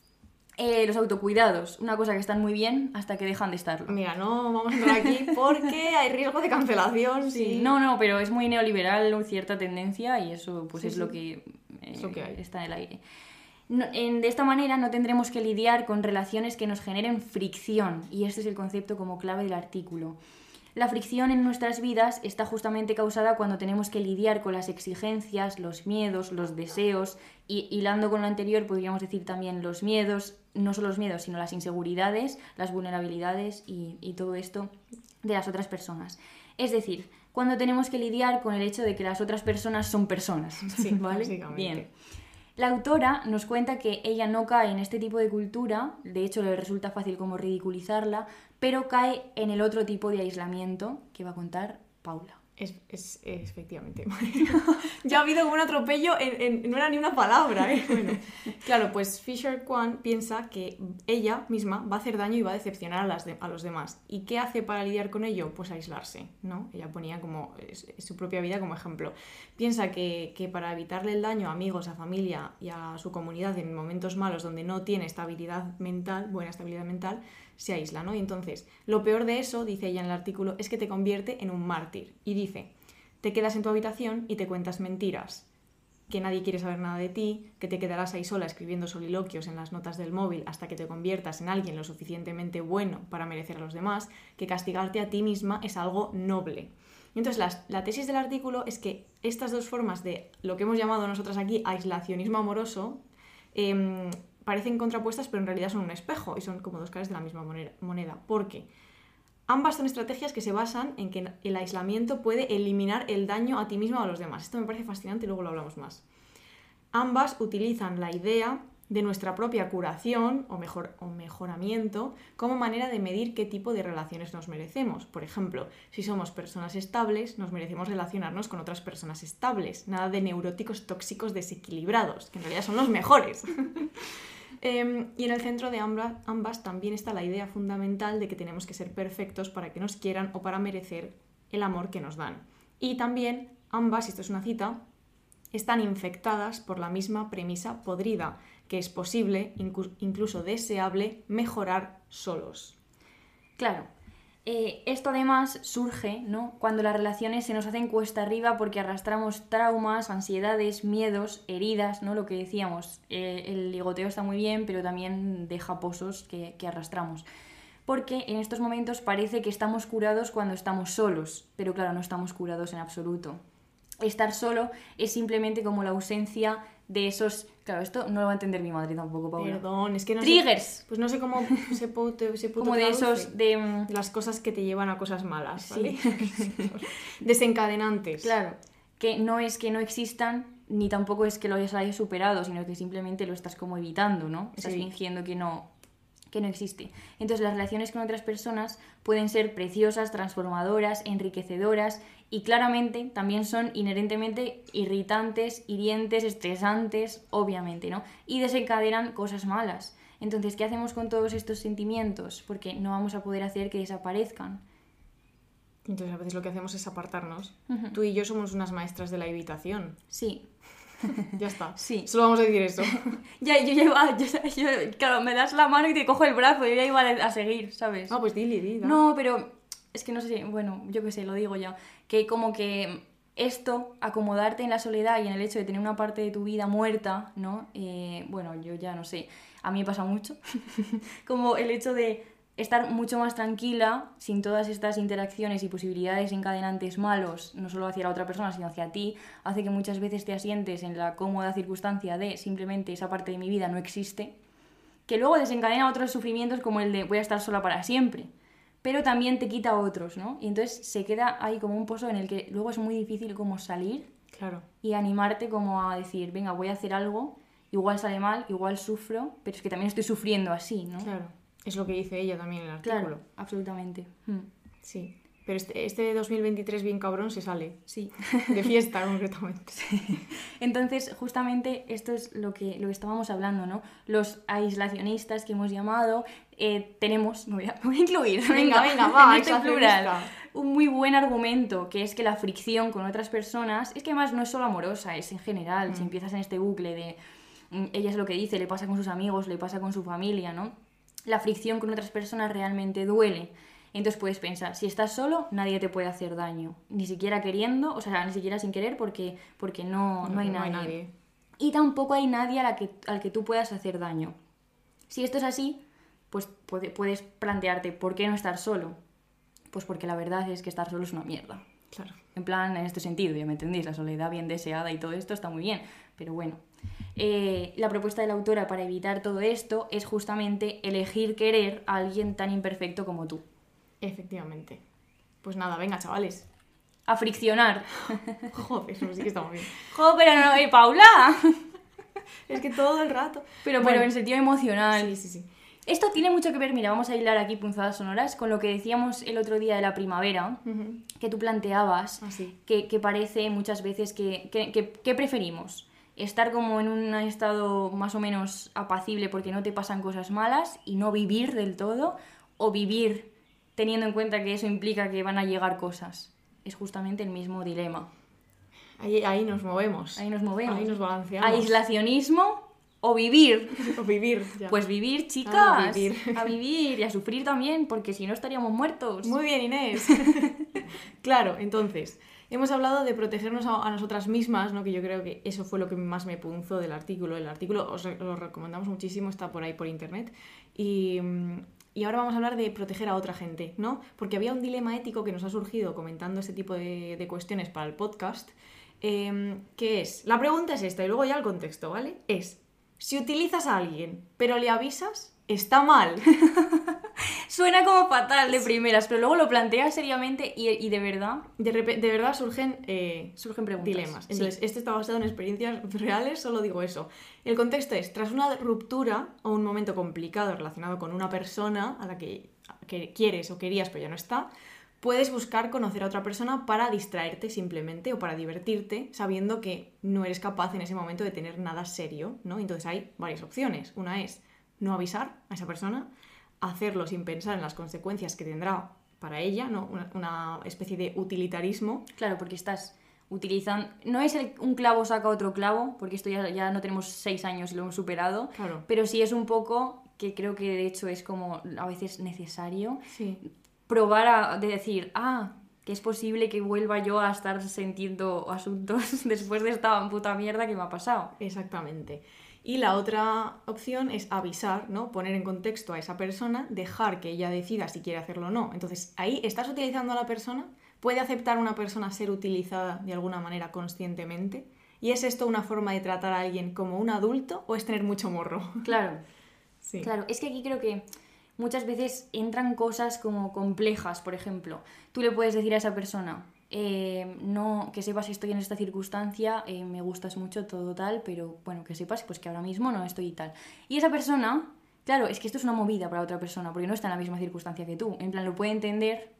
Eh, los autocuidados, una cosa que están muy bien hasta que dejan de estarlo. Mira, no vamos a entrar aquí porque hay riesgo de cancelación. Sí, Sí, no, no, pero es muy neoliberal cierta tendencia y eso pues Sí, es sí. lo que, eh, Es lo que hay. está en el aire. No- en- de esta manera no tendremos que lidiar con relaciones que nos generen fricción y este es el concepto como clave del artículo. La fricción en nuestras vidas está justamente causada cuando tenemos que lidiar con las exigencias, los miedos, los deseos y hilando con lo anterior podríamos decir también los miedos, no solo los miedos, sino las inseguridades, las vulnerabilidades y, y todo esto de las otras personas. Es decir, cuando tenemos que lidiar con el hecho de que las otras personas son personas. Sí. Bien. La autora nos cuenta que ella no cae en este tipo de cultura, de hecho le resulta fácil como ridiculizarla, pero cae en el otro tipo de aislamiento que va a contar Paula. Es, es- es- efectivamente. ya ha habido un atropello, en, en- no era ni una palabra, ¿eh? Bueno, claro, pues Fisher Kwan piensa que ella misma va a hacer daño y va a decepcionar a, las de- a los demás. ¿Y qué hace para lidiar con ello? Pues aislarse, ¿no? Ella ponía como es su propia vida como ejemplo. Piensa que, que para evitarle el daño a amigos, a familia y a su comunidad en momentos malos donde no tiene estabilidad mental, buena estabilidad mental, se aísla, ¿no? Y entonces, lo peor de eso, dice ella en el artículo, es que te convierte en un mártir. Y dice, te quedas en tu habitación y te cuentas mentiras. que nadie quiere saber nada de ti, que te quedarás ahí sola escribiendo soliloquios en las notas del móvil hasta que te conviertas en alguien lo suficientemente bueno para merecer a los demás, que castigarte a ti misma es algo noble. Entonces la, la tesis del artículo es que estas dos formas de lo que hemos llamado nosotras aquí aislacionismo amoroso em, parecen contrapuestas, pero en realidad son un espejo y son como dos caras de la misma moneda. moneda. ¿Por qué? Ambas son estrategias que se basan en que el aislamiento puede eliminar el daño a ti mismo o a los demás. Esto me parece fascinante y luego lo hablamos más. Ambas utilizan la idea de nuestra propia curación o, mejor, o mejoramiento como manera de medir qué tipo de relaciones nos merecemos. Por ejemplo, si somos personas estables, nos merecemos relacionarnos con otras personas estables, nada de neuróticos tóxicos desequilibrados, que en realidad son los mejores. Em, y en el centro de ambas, ambas también está la idea fundamental de que tenemos que ser perfectos para que nos quieran o para merecer el amor que nos dan. Y también ambas, esto es una cita, están infectadas por la misma premisa podrida, que es posible, incluso deseable, mejorar solos. Claro, eh, esto además surge ¿no? cuando las relaciones se nos hacen cuesta arriba porque arrastramos traumas, ansiedades, miedos, heridas, ¿no? Lo que decíamos, eh, el ligoteo está muy bien, pero también deja pozos que, que arrastramos. Porque en estos momentos parece que estamos curados cuando estamos solos, pero claro, no estamos curados en absoluto. Estar solo es simplemente como la ausencia de esos. Claro, esto no lo va a entender mi madre tampoco, Paula. Perdón, es que no Triggers. Sé, pues no sé cómo se puede, se Como de esos. De, mm, las cosas que te llevan a cosas malas, ¿vale? Desencadenantes. Claro, que no es que no existan, ni tampoco es que lo hayas, hayas superado, sino que simplemente lo estás como evitando, ¿no? Estás Sí. fingiendo que no, que no existe. Entonces las relaciones con otras personas pueden ser preciosas, transformadoras, enriquecedoras y claramente también son inherentemente irritantes, hirientes, estresantes, obviamente, ¿no? Y desencadenan cosas malas. Entonces, ¿qué hacemos con todos estos sentimientos? Porque no vamos a poder hacer que desaparezcan. Entonces a veces lo que hacemos es apartarnos. Tú y yo somos unas maestras de la evitación. Sí, Ya está. Sí. Solo vamos a decir eso. Ya, yo iba, yo, yo- claro, me das la mano y te cojo el brazo, yo ya iba a seguir, ¿sabes? Ah, pues dile, dile. No, pero es que no sé si, bueno, yo qué sé, lo digo ya, que como que esto, acomodarte en la soledad y en el hecho de tener una parte de tu vida muerta, ¿no? Eh, bueno, yo ya no sé, a mí me pasa mucho, como el hecho de estar mucho más tranquila sin todas estas interacciones y posibilidades encadenantes malos, no solo hacia la otra persona, sino hacia ti, hace que muchas veces te asientes en la cómoda circunstancia de simplemente esa parte de mi vida no existe, que luego desencadena otros sufrimientos como el de voy a estar sola para siempre, pero también te quita otros, ¿no? Y entonces se queda ahí como un pozo en el que luego es muy difícil como salir Claro. y animarte como a decir, venga, voy a hacer algo, igual sale mal, igual sufro, pero es que también estoy sufriendo así, ¿no? Claro. Es lo que dice ella también en el artículo. Claro, absolutamente. Mm, Sí. Pero este, este 2023 bien cabrón se sale. Sí. De fiesta, concretamente. Entonces, justamente esto es lo que, lo que estábamos hablando, ¿no? Los aislacionistas que hemos llamado, eh, tenemos, me voy, a, me voy a incluir, Venga, venga, va, en este plural, un muy buen argumento, que es que la fricción con otras personas, es que además no es solo amorosa, es en general, si empiezas en este bucle de, mm, ella es lo que dice, le pasa con sus amigos, le pasa con su familia, ¿no? La fricción con otras personas realmente duele. Entonces puedes pensar, si estás solo, nadie te puede hacer daño, ni siquiera queriendo, o sea, ni siquiera sin querer, porque, porque no, no, hay, nadie. Y tampoco hay nadie a la que, al que tú puedas hacer daño. Si esto es así, pues puede- puedes plantearte, ¿por qué no estar solo? Pues porque la verdad es que estar solo es una mierda. Claro. En plan, en este sentido, ya me entendéis, la soledad bien deseada y todo esto está muy bien, pero bueno. Eh, la propuesta de la autora para evitar todo esto es justamente elegir querer a alguien tan imperfecto como tú. Efectivamente. Pues nada, venga, chavales. A friccionar. Joder, eso sí que está muy bien. ¡Jo, pero no, eh, Paula! Es que todo el rato. Pero, Bueno, pero en sentido emocional. Sí, sí, sí. Esto tiene mucho que ver, mira, vamos a hilar aquí punzadas sonoras con lo que decíamos el otro día de la primavera, que tú planteabas, Ah, sí. que, que parece muchas veces que, que, que- ¿qué preferimos? Estar como en un estado más o menos apacible porque no te pasan cosas malas y no vivir del todo, o vivir teniendo en cuenta que eso implica que van a llegar cosas. Es justamente el mismo dilema. Ahí, ahí nos movemos. Ahí nos movemos. Ahí nos balanceamos. Aislacionismo o vivir. O vivir. ya. Pues vivir, chicas. Ah, vivir. A vivir y a sufrir también, porque si no estaríamos muertos. Muy bien, Inés. claro, entonces, hemos hablado de protegernos a, nosotras mismas, ¿no? que yo creo que eso fue lo que más me punzó del artículo. El artículo os lo recomendamos muchísimo, está por ahí por internet. Y, ahora vamos a hablar de proteger a otra gente, ¿no? Porque había un dilema ético que nos ha surgido comentando este tipo de, cuestiones para el podcast, eh, que es, la pregunta es esta y luego ya el contexto, ¿vale? Es, si utilizas a alguien pero le avisas, está mal. Suena como fatal de primeras, pero luego lo planteas seriamente y, y de verdad De, verdad surgen eh, surgen preguntas. dilemas. Sí. Entonces, este está basado en experiencias reales, solo digo eso. El contexto es, tras una ruptura o un momento complicado relacionado con una persona a la que, que quieres o querías pero ya no está, puedes buscar conocer a otra persona para distraerte simplemente o para divertirte, sabiendo que no eres capaz en ese momento de tener nada serio, ¿no? Entonces hay varias opciones. Una es no avisar a esa persona, hacerlo sin pensar en las consecuencias que tendrá para ella, ¿no? Una, una especie de utilitarismo Claro, porque estás utilizando... No es el- un clavo saca otro clavo, porque esto ya, ya no tenemos seis años y lo hemos superado, Claro. pero sí es un poco, que creo que de hecho es como a veces necesario, Sí. probar a de decir, ah, que es posible que vuelva yo a estar sintiendo asuntos después de esta puta mierda que me ha pasado. Exactamente. Y la otra opción es avisar, ¿no? Poner en contexto a esa persona, dejar que ella decida si quiere hacerlo o no. Entonces, ahí estás utilizando a la persona. ¿Puede aceptar una persona ser utilizada de alguna manera conscientemente? ¿Y es esto una forma de tratar a alguien como un adulto o es tener mucho morro? Claro. Sí. Claro, es que aquí creo que muchas veces entran cosas como complejas, por ejemplo. Tú le puedes decir a esa persona, eh, no, que sepas que estoy en esta circunstancia, eh, me gustas mucho, todo tal, pero bueno, que sepas pues que ahora mismo no estoy y tal. Y esa persona, claro, es que esto es una movida para otra persona, porque no está en la misma circunstancia que tú. En plan, lo puede entender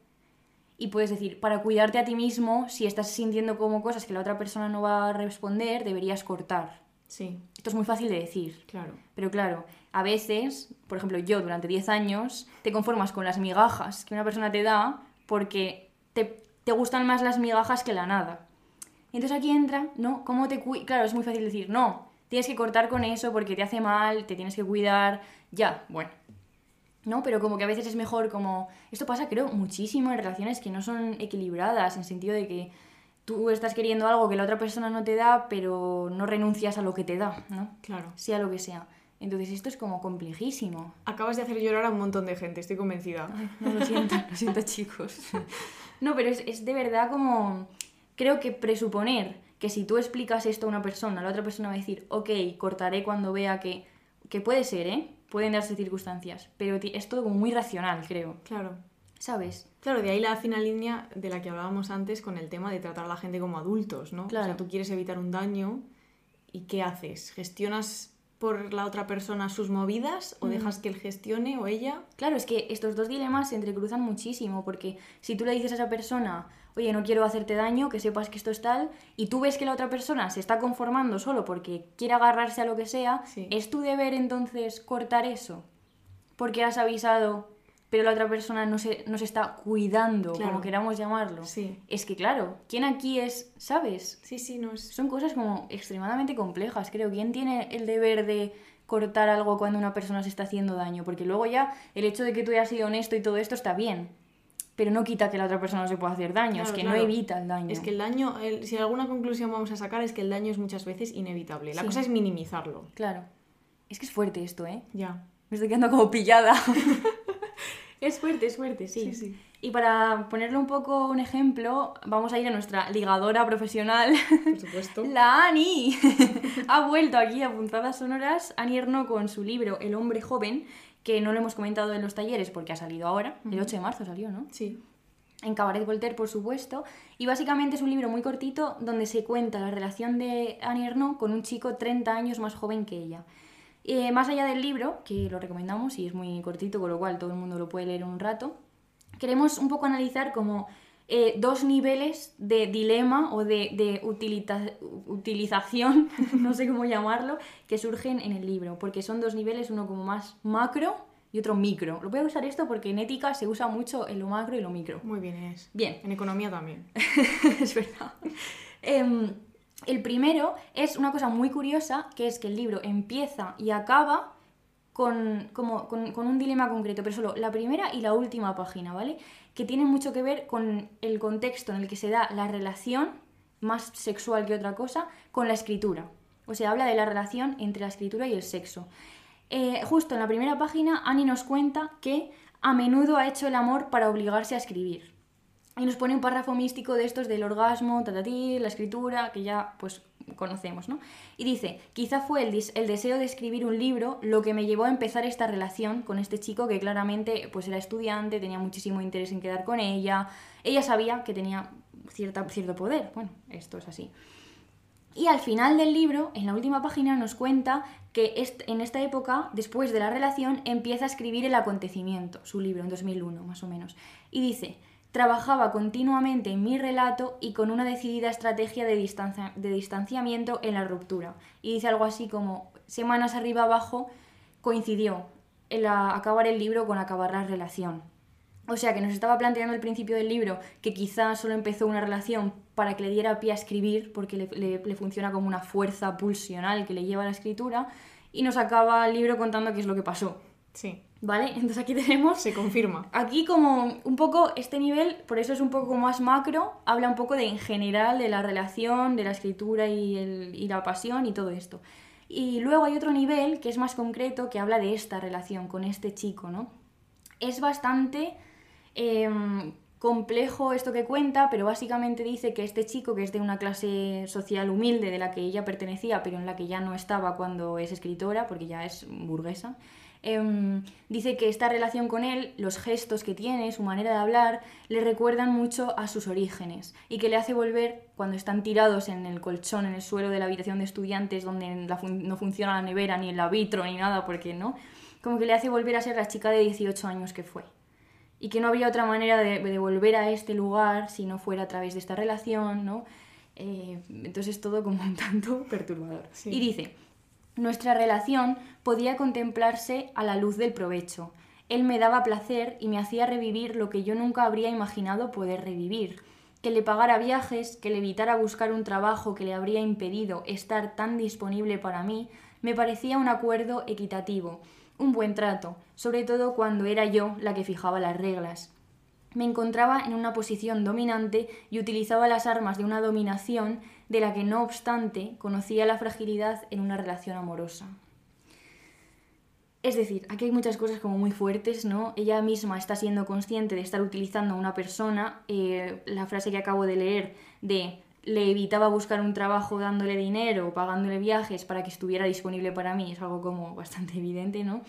y puedes decir, para cuidarte a ti mismo, si estás sintiendo como cosas que la otra persona no va a responder, deberías cortar. Sí, Esto es muy fácil de decir. claro. Pero claro, a veces, por ejemplo, yo durante 10 años te conformas con las migajas que una persona te da porque te, te gustan más las migajas que la nada. Entonces aquí entra, ¿no? ¿Cómo te cuidas? Claro, es muy fácil decir, no, tienes que cortar con eso porque te hace mal, te tienes que cuidar, ya, bueno. ¿No? Pero como que a veces es mejor como... Esto pasa creo muchísimo en relaciones que no son equilibradas, en sentido de que tú estás queriendo algo que la otra persona no te da, pero no renuncias a lo que te da, ¿no? Claro. sea lo que sea. Entonces esto es como complejísimo. Acabas de hacer llorar a un montón de gente, estoy convencida. No lo siento, lo siento chicos. No, pero es, es de verdad como... Creo que presuponer que si tú explicas esto a una persona, la otra persona va a decir, ok, cortaré cuando vea que... Que puede ser, ¿eh? Pueden darse circunstancias, pero es todo como muy racional, creo. Claro. ¿Sabes? Claro, de ahí la fina línea de la que hablábamos antes con el tema de tratar a la gente como adultos, ¿no? O Claro. sea, tú quieres evitar un daño y ¿qué haces? ¿Gestionas por la otra persona sus movidas o dejas que él gestione o ella? Claro, es que estos dos dilemas se entrecruzan muchísimo, porque si tú le dices a esa persona, oye, no quiero hacerte daño, que sepas que esto es tal, y tú ves que la otra persona se está conformando solo porque quiere agarrarse a lo que sea, Sí. ¿es tu deber entonces cortar eso? Porque has avisado, pero la otra persona no se, no se está cuidando, Claro. como queramos llamarlo. Sí. Es que claro, ¿quién aquí es, sabes? Sí, sí, no es... Son cosas como extremadamente complejas, creo. ¿Quién tiene el deber de cortar algo cuando una persona se está haciendo daño? Porque luego ya el hecho de que tú hayas sido honesto y todo esto está bien, pero no quita que la otra persona no se pueda hacer daño, es que claro. no evita el daño. Es que el daño, el- si alguna conclusión vamos a sacar es que el daño es muchas veces inevitable. La Sí. cosa es minimizarlo. Claro. Es que es fuerte esto, ¿eh? Ya. Me estoy quedando como pillada. es fuerte, es fuerte, sí. Sí, sí. Y para ponerle un poco un ejemplo, vamos a ir a nuestra ligadora profesional, Por supuesto. La Ani ha vuelto aquí a Puntadas Sonoras. Ani Erno con su libro El hombre joven, que no lo hemos comentado en los talleres porque ha salido ahora. El 8 de marzo salió, ¿no? Sí. En Cabaret Voltaire, por supuesto. Y básicamente es un libro muy cortito donde se cuenta la relación de Annie Ernaux con un chico 30 años más joven que ella. Eh, más allá del libro, que lo recomendamos y es muy cortito, con lo cual todo el mundo lo puede leer un rato, queremos un poco analizar como eh, dos niveles de dilema o de, de utilización, no sé cómo llamarlo, que surgen en el libro, porque son dos niveles, uno como más macro y otro micro. Lo voy a usar esto porque en ética se usa mucho en lo macro y lo micro. Muy bien es. Bien, En economía también. es verdad. Em, el primero es una cosa muy curiosa, que es que el libro empieza y acaba con, como, con, un dilema concreto, pero solo la primera y la última página, ¿vale? Que tienen mucho que ver con el contexto en el que se da la relación, más sexual que otra cosa, con la escritura. O sea, habla de la relación entre la escritura y el sexo. Eh, justo en la primera página, Annie nos cuenta que a menudo ha hecho el amor para obligarse a escribir. Y nos pone un párrafo místico de estos del orgasmo, tatatí, la escritura, que ya pues conocemos, ¿no? Y dice, quizá fue el, deseo de escribir un libro lo que me llevó a empezar esta relación con este chico que claramente pues era estudiante, tenía muchísimo interés en quedar con ella, ella sabía que tenía cierta, cierto poder, bueno, esto es así. Y al final del libro, en la última página, nos cuenta que en esta época, después de la relación, empieza a escribir el acontecimiento, su libro, en 2001 más o menos. Y dice, trabajaba continuamente en mi relato y con una decidida estrategia de, de distanciamiento en la ruptura. Y dice algo así como, semanas arriba abajo, coincidió el acabar el libro con acabar la relación. O sea que nos estaba planteando al principio del libro que quizá solo empezó una relación para que le diera pie a escribir, porque le- le funciona como una fuerza pulsional que le lleva a la escritura, y nos acaba el libro contando qué es lo que pasó. Sí, ¿Vale? Entonces aquí tenemos se confirma. Aquí como un poco este nivel, por eso es un poco más macro, habla un poco de en general de la relación, de la escritura y, el- y la pasión y todo esto. Y luego hay otro nivel que es más concreto que habla de esta relación con este chico, ¿no? Es bastante em, complejo esto que cuenta, pero básicamente dice que este chico, que es de una clase social humilde de la que ella pertenecía, pero en la que ya no estaba cuando es escritora, porque ya es burguesa, em, dice que esta relación con él, los gestos que tiene, su manera de hablar, le recuerdan mucho a sus orígenes y que le hace volver cuando están tirados en el colchón, en el suelo de la habitación de estudiantes donde fun- no funciona la nevera, ni el vitro, ni nada, porque no, como que le hace volver a ser la chica de 18 años que fue y que no habría otra manera de, de volver a este lugar si no fuera a través de esta relación, ¿no? Eh, entonces es todo como un tanto perturbador. Sí. Y dice, nuestra relación podía contemplarse a la luz del provecho. Él me daba placer y me hacía revivir lo que yo nunca habría imaginado poder revivir. Que le pagara viajes, que le evitara buscar un trabajo que le habría impedido estar tan disponible para mí, me parecía un acuerdo equitativo, un buen trato, sobre todo cuando era yo la que fijaba las reglas. Me encontraba en una posición dominante y utilizaba las armas de una dominación de la que no obstante conocía la fragilidad en una relación amorosa. Es decir, aquí hay muchas cosas como muy fuertes, ¿no? Ella misma está siendo consciente de estar utilizando a una persona. eh, la frase que acabo de leer de le evitaba buscar un trabajo dándole dinero, pagándole viajes para que estuviera disponible para mí, es algo como bastante evidente, ¿no?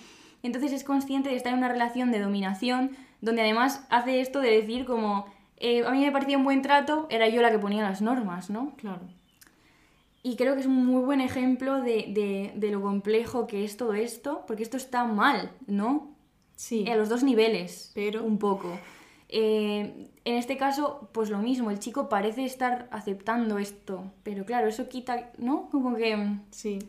Entonces es consciente de estar en una relación de dominación, donde además hace esto de decir como, eh, a mí me parecía un buen trato, era yo la que ponía las normas, ¿no? Claro. Y creo que es un muy buen ejemplo de, de- de lo complejo que es todo esto, porque esto está mal, ¿no? Sí. A los dos niveles, Pero- un poco. Eh, en este caso, pues lo mismo, el chico parece estar aceptando esto, pero claro, eso quita, ¿no? Como que... Sí.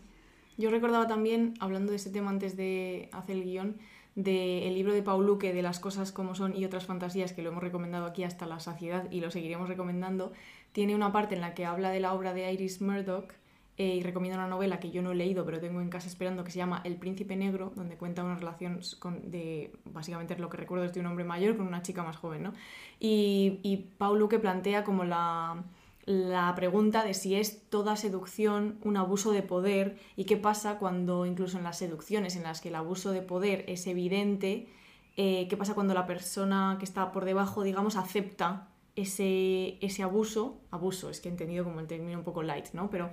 Yo recordaba también, hablando de este tema antes de hacer el guion, del libro de Paul Luque de las cosas como son y otras fantasías que lo hemos recomendado aquí hasta la saciedad y lo seguiremos recomendando. Tiene una parte en la que habla de la obra de Iris Murdoch eh, y recomienda una novela que yo no he leído pero tengo en casa esperando que se llama El Príncipe Negro, donde cuenta una relación de, básicamente es lo que recuerdo es de un hombre mayor con una chica más joven, ¿no? Y, y Paul Luque plantea como la, la pregunta de si es toda seducción un abuso de poder y qué pasa cuando incluso en las seducciones en las que el abuso de poder es evidente, eh, qué pasa cuando la persona que está por debajo, digamos, acepta ese, ese abuso, abuso, es que he entendido como el término un poco light, ¿no? Pero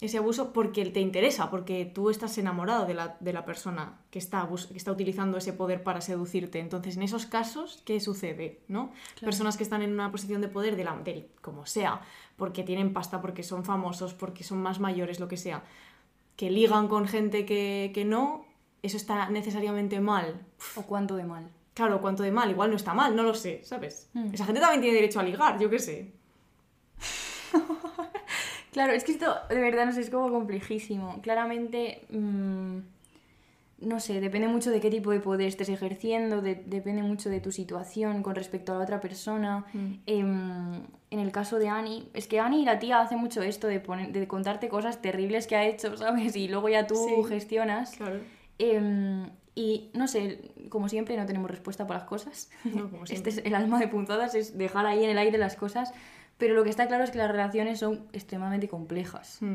ese abuso porque te interesa, porque tú estás enamorado de la, de la persona que está, que está utilizando ese poder para seducirte. Entonces, en esos casos, ¿qué sucede? ¿no? Personas que están en una posición de poder, de la, del- como sea, porque tienen pasta, porque son famosos, porque son más mayores, lo que sea, que ligan con gente que, que no, eso está necesariamente mal. O cuánto de mal. Claro, cuánto de mal, igual no está mal, no lo sé, ¿sabes? Mm. Esa gente también tiene derecho a ligar, yo qué sé. Claro, es que esto de verdad no sé, es como complejísimo. Claramente, mm, no sé, depende mucho de qué tipo de poder estés ejerciendo, de- depende mucho de tu situación con respecto a la otra persona. Mm. Em, en el caso de Annie, es que Annie, la tía, hace mucho esto de, poner, de contarte cosas terribles que ha hecho, ¿sabes? Y luego ya tú Sí. gestionas. Claro. Em, Y no sé, como siempre, no tenemos respuesta para las cosas. No, como Este siempre. es el alma de punzadas, es dejar ahí en el aire las cosas. Pero lo que está claro es que las relaciones son extremadamente complejas. Mm,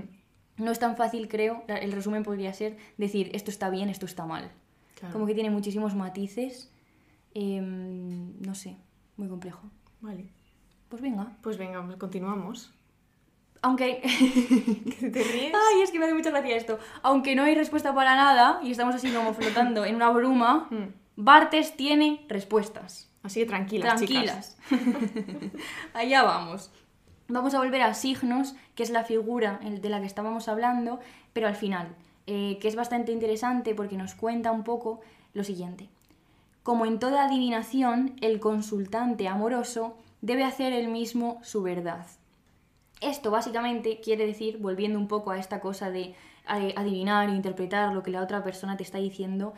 No es tan fácil, creo, el resumen podría ser decir esto está bien, esto está mal. claro. Como que tiene muchísimos matices. em, no sé, muy complejo. Vale. Pues venga. Pues venga, continuamos. Aunque. ¿Te ríes? Ay, es que me hace mucha gracia esto. Aunque no hay respuesta para nada y estamos así como flotando en una bruma, Mm, Bartes tiene respuestas. Así que tranquilas, chicas. Tranquilas. Allá vamos. Vamos a volver a signos, que es la figura de la que estábamos hablando, pero al final, eh, que es bastante interesante porque nos cuenta un poco lo siguiente. Como en toda adivinación, el consultante amoroso debe hacer él mismo su verdad. Esto básicamente quiere decir, volviendo un poco a esta cosa de eh, adivinar e interpretar lo que la otra persona te está diciendo,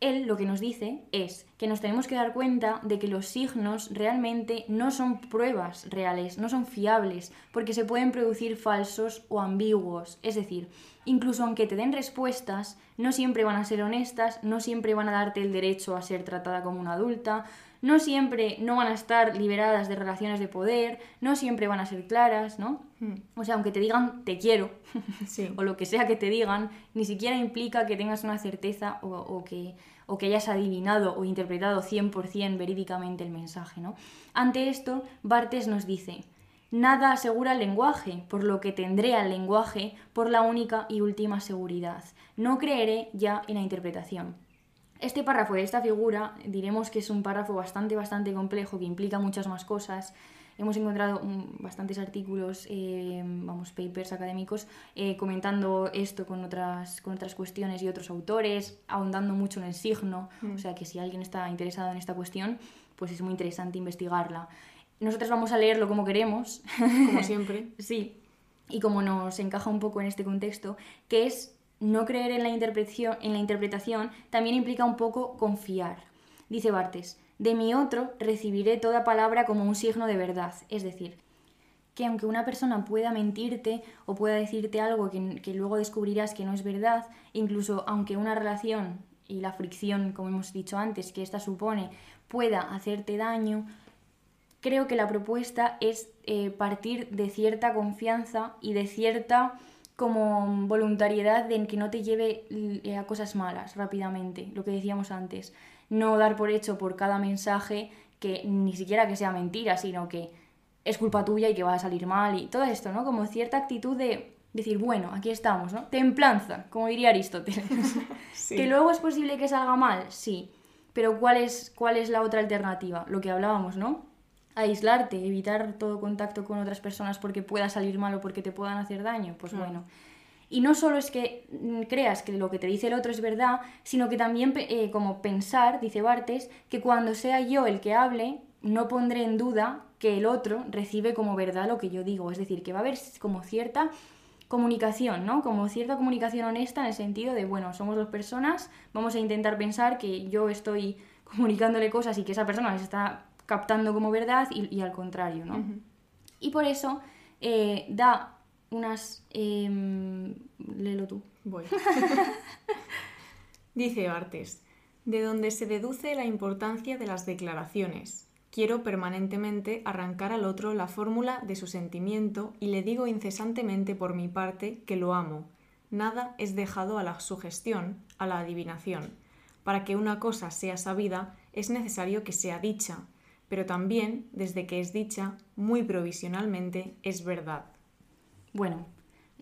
él lo que nos dice es que nos tenemos que dar cuenta de que los signos realmente no son pruebas reales, no son fiables, porque se pueden producir falsos o ambiguos. Es decir, incluso aunque te den respuestas, no siempre van a ser honestas, no siempre van a darte el derecho a ser tratada como una adulta, no siempre no van a estar liberadas de relaciones de poder, no siempre van a ser claras, ¿no? Mm, O sea, aunque te digan te quiero, Sí. o lo que sea que te digan, ni siquiera implica que tengas una certeza o, o que, o que hayas adivinado o interpretado 100% verídicamente el mensaje, ¿no? Ante esto, Bartes nos dice, nada asegura el lenguaje, por lo que tendré al lenguaje por la única y última seguridad. No creeré ya en la interpretación. Este párrafo de esta figura diremos que es un párrafo bastante, bastante complejo, que implica muchas más cosas. Hemos encontrado mm, bastantes artículos, eh, vamos, papers académicos, eh, comentando esto con otras, con otras cuestiones y otros autores, ahondando mucho en el signo. O sea que si alguien está interesado en esta cuestión, pues es muy interesante investigarla. Nosotros vamos a leerlo como queremos, Como siempre. Sí, y como nos encaja un poco en este contexto, que es no creer en la interpretación, en la interpretación también implica un poco confiar. Dice Bartes, de mi otro recibiré toda palabra como un signo de verdad, es decir, que aunque una persona pueda mentirte o pueda decirte algo que, luego descubrirás que no es verdad, incluso aunque una relación y la fricción, como hemos dicho antes, que esta supone, pueda hacerte daño, creo que la propuesta es eh, partir de cierta confianza y de cierta como voluntariedad en que no te lleve eh, a cosas malas rápidamente, lo que decíamos antes. No dar por hecho por cada mensaje que ni siquiera que sea mentira, sino que es culpa tuya y que va a salir mal y todo esto, ¿no? Como cierta actitud de decir, bueno, aquí estamos, ¿no? Templanza, como diría Aristóteles. Sí. ¿Que luego es posible que salga mal? Sí. Pero ¿cuál es, ¿cuál es la otra alternativa? Lo que hablábamos, ¿no? Aislarte, evitar todo contacto con otras personas porque pueda salir mal o porque te puedan hacer daño. Pues Claro. bueno. Y no solo es que mm, creas que lo que te dice el otro es verdad, sino que también eh, como pensar, dice Bartes, que cuando sea yo el que hable, no pondré en duda que el otro recibe como verdad lo que yo digo. Es decir, que va a haber como cierta comunicación, ¿no? Como cierta comunicación honesta en el sentido de, bueno, somos dos personas, vamos a intentar pensar que yo estoy comunicándole cosas y que esa persona las está captando como verdad y, y al contrario, ¿no? Y por eso eh, da unas... em, léelo tú. Voy. Dice Bartes, de donde se deduce la importancia de las declaraciones. Quiero permanentemente arrancar al otro la fórmula de su sentimiento y le digo incesantemente por mi parte que lo amo. Nada es dejado a la sugestión, a la adivinación. Para que una cosa sea sabida es necesario que sea dicha, pero también, desde que es dicha, muy provisionalmente, es verdad. Bueno,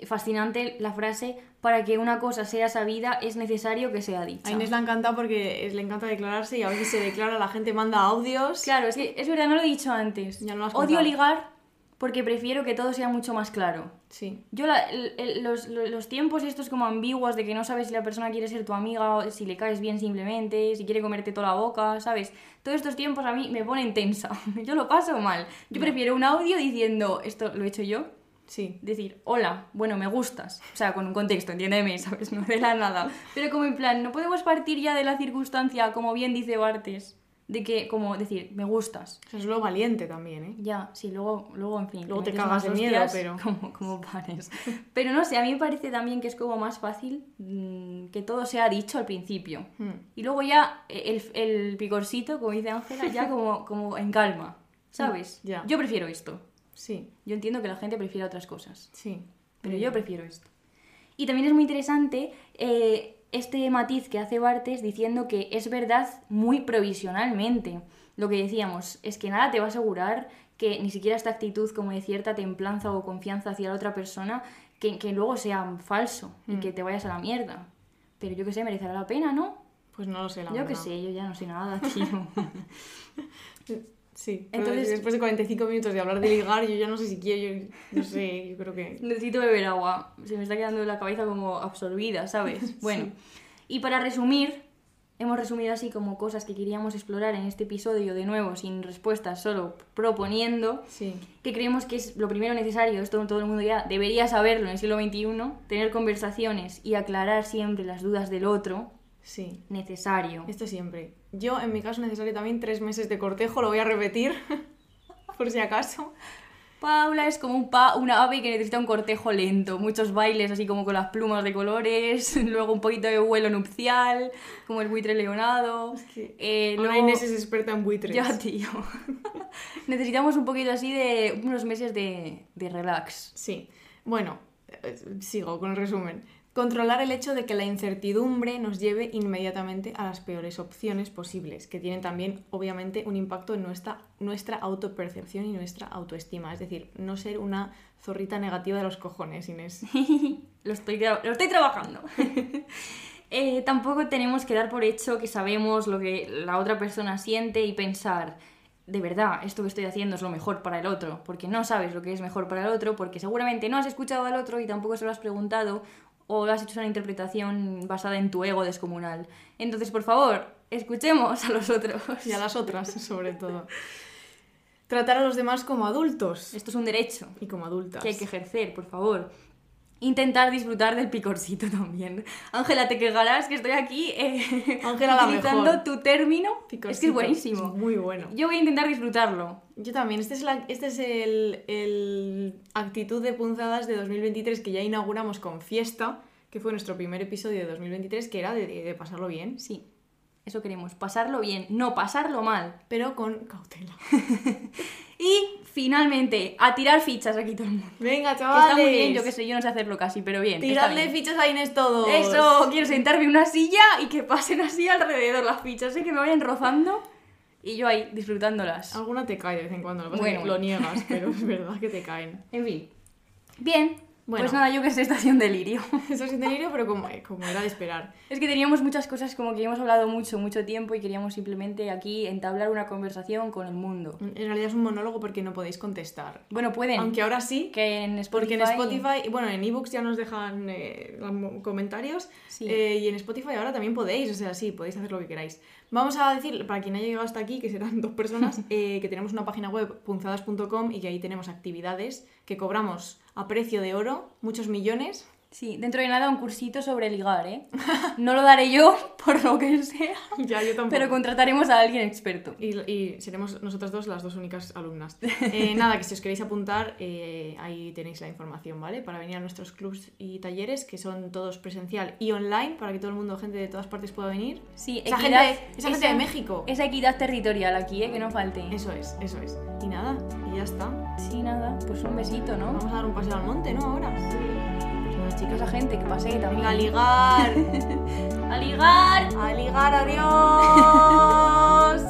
fascinante la frase, para que una cosa sea sabida es necesario que sea dicha. A Inés le ha encantado porque le encanta declararse y a veces se declara, la gente manda audios. Claro, es que es verdad, no lo he dicho antes. Ya no lo has Odio contado. ligar porque prefiero que todo sea mucho más claro. Sí. Yo la- el- el- los, los- tiempos estos como ambiguos de que no sabes si la persona quiere ser tu amiga o si le caes bien simplemente, si quiere comerte toda la boca, ¿sabes? Todos estos tiempos a mí me ponen tensa. Yo lo paso mal. Yo prefiero un audio diciendo, esto lo he hecho yo, Sí. decir, hola, bueno, me gustas. O sea, con un contexto, entiéndeme, ¿sabes? No de la nada. Pero como en plan, no podemos partir ya de la circunstancia, como bien dice Bartes. De que, como decir, me gustas. Es lo valiente también, ¿eh? Ya, sí, luego, luego en fin. Luego te metes cagas de miedo, pero- Como, como pares. Pero no sé, a mí me parece también que es como más fácil mm, que todo sea dicho al principio. Hmm. Y luego ya el, el picorcito, como dice Ángela, ya como, como en calma, ¿sabes? Ya. Yo prefiero esto. Sí, Yo entiendo que la gente prefiere otras cosas, sí. pero yo prefiero esto. Y también es muy interesante eh, este matiz que hace Bartes diciendo que es verdad muy provisionalmente. Lo que decíamos es que nada te va a asegurar que ni siquiera esta actitud como de cierta templanza o confianza hacia la otra persona, que, que luego sea falso y Mm. que te vayas a la mierda. Pero yo que sé, merecerá la pena, ¿no? Pues no lo sé, la yo que sé, yo ya no sé nada, tío. Sí, Entonces- después de 45 minutos de hablar de ligar, yo ya no sé si quiero, yo no sé, yo creo que... Necesito beber agua. Se me está quedando la cabeza como absorbida, ¿sabes? Bueno, y para resumir, hemos resumido así como cosas que queríamos explorar en este episodio, de nuevo, sin respuestas, solo proponiendo, Sí, que creemos que es lo primero necesario, esto todo el mundo ya debería saberlo en el siglo XXI, tener conversaciones y aclarar siempre las dudas del otro, sí. necesario. Esto siempre. Yo, en mi caso, necesario también tres meses de cortejo, lo voy a repetir, por si acaso. Paula es como un pa- una ave que necesita un cortejo lento, muchos bailes así como con las plumas de colores, luego un poquito de vuelo nupcial, como el buitre leonado. que eh, Ahora luego- Inés es experta en buitres. Ya, tío. Necesitamos un poquito así de unos meses de, de relax. Sí. Bueno, eh, sigo con el resumen. Controlar el hecho de que la incertidumbre nos lleve inmediatamente a las peores opciones posibles, que tienen también, obviamente, un impacto en nuestra, nuestra autopercepción y nuestra autoestima. Es decir, no ser una zorrita negativa de los cojones, Inés. Lo estoy, lo estoy trabajando. Eh, tampoco tenemos que dar por hecho que sabemos lo que la otra persona siente y pensar, de verdad, esto que estoy haciendo es lo mejor para el otro, porque no sabes lo que es mejor para el otro, porque seguramente no has escuchado al otro y tampoco se lo has preguntado o has hecho una interpretación basada en tu ego descomunal. Entonces, por favor, escuchemos a los otros. Y a las otras, sobre todo. Tratar a los demás como adultos Esto es un derecho. y como adultas. que hay que ejercer, por favor. Intentar disfrutar del picorcito también. Ángela, te quejarás que estoy aquí eh, utilizando tu término. Es que Picorcito. es buenísimo. Es muy bueno. Yo voy a intentar disfrutarlo. Yo también. Este es, la, este es el, el actitud de punzadas de 2023 que ya inauguramos con Fiesta, que fue nuestro primer episodio de 2023, que era de, de pasarlo bien, Sí, eso queremos. Pasarlo bien, no pasarlo mal. pero con cautela. Y finalmente, a tirar fichas aquí todo el mundo. Venga, Que chavales. está muy bien, yo que sé, yo no sé hacerlo casi, pero bien. Tiradle bien. fichas a Inés todos. Eso, quiero sentarme en una silla y que pasen así alrededor las fichas, ¿eh? que me vayan rozando y yo ahí disfrutándolas. Alguna te cae de vez en cuando, lo que Bueno, que lo niegas, pero es verdad que te caen. En fin. Bien. Bueno. Pues nada, yo que sé, estación delirio. Eso es delirio, pero como, como era de esperar. Es que teníamos muchas cosas como que hemos hablado mucho, mucho tiempo y queríamos simplemente aquí entablar una conversación con el mundo. En realidad es un monólogo porque no podéis contestar. Bueno, pueden. Aunque ahora sí, que en Spotify... Porque en Spotify, y bueno, en ebooks ya nos dejan eh, comentarios Sí. eh, y en Spotify ahora también podéis, o sea, sí, podéis hacer lo que queráis. Vamos a decir, para quien haya llegado hasta aquí, que serán dos personas, eh, que tenemos una página web punzadas.com y que ahí tenemos actividades que cobramos a precio de oro, muchos millones. Sí, dentro de nada un cursito sobre ligar, ¿eh? No lo daré yo, por lo que sea, ya, yo tampoco. pero contrataremos a alguien experto. Y, y seremos nosotras dos las dos únicas alumnas. Eh, nada, que si os queréis apuntar, eh, ahí tenéis la información, ¿vale? Para venir a nuestros clubs y talleres, que son todos presencial y online, para que todo el mundo, gente de todas partes pueda venir. Sí, Esa equidad- gente- esa gente de México. Esa equidad territorial aquí, ¿eh? Que no falte. Eso es, eso es. Y nada, y ya está. Sí, nada, pues un besito, ¿no? Vamos a dar un paseo al monte, ¿no? Ahora. Pues chicas, a gente que pase también. A ligar. a ligar. A ligar, adiós.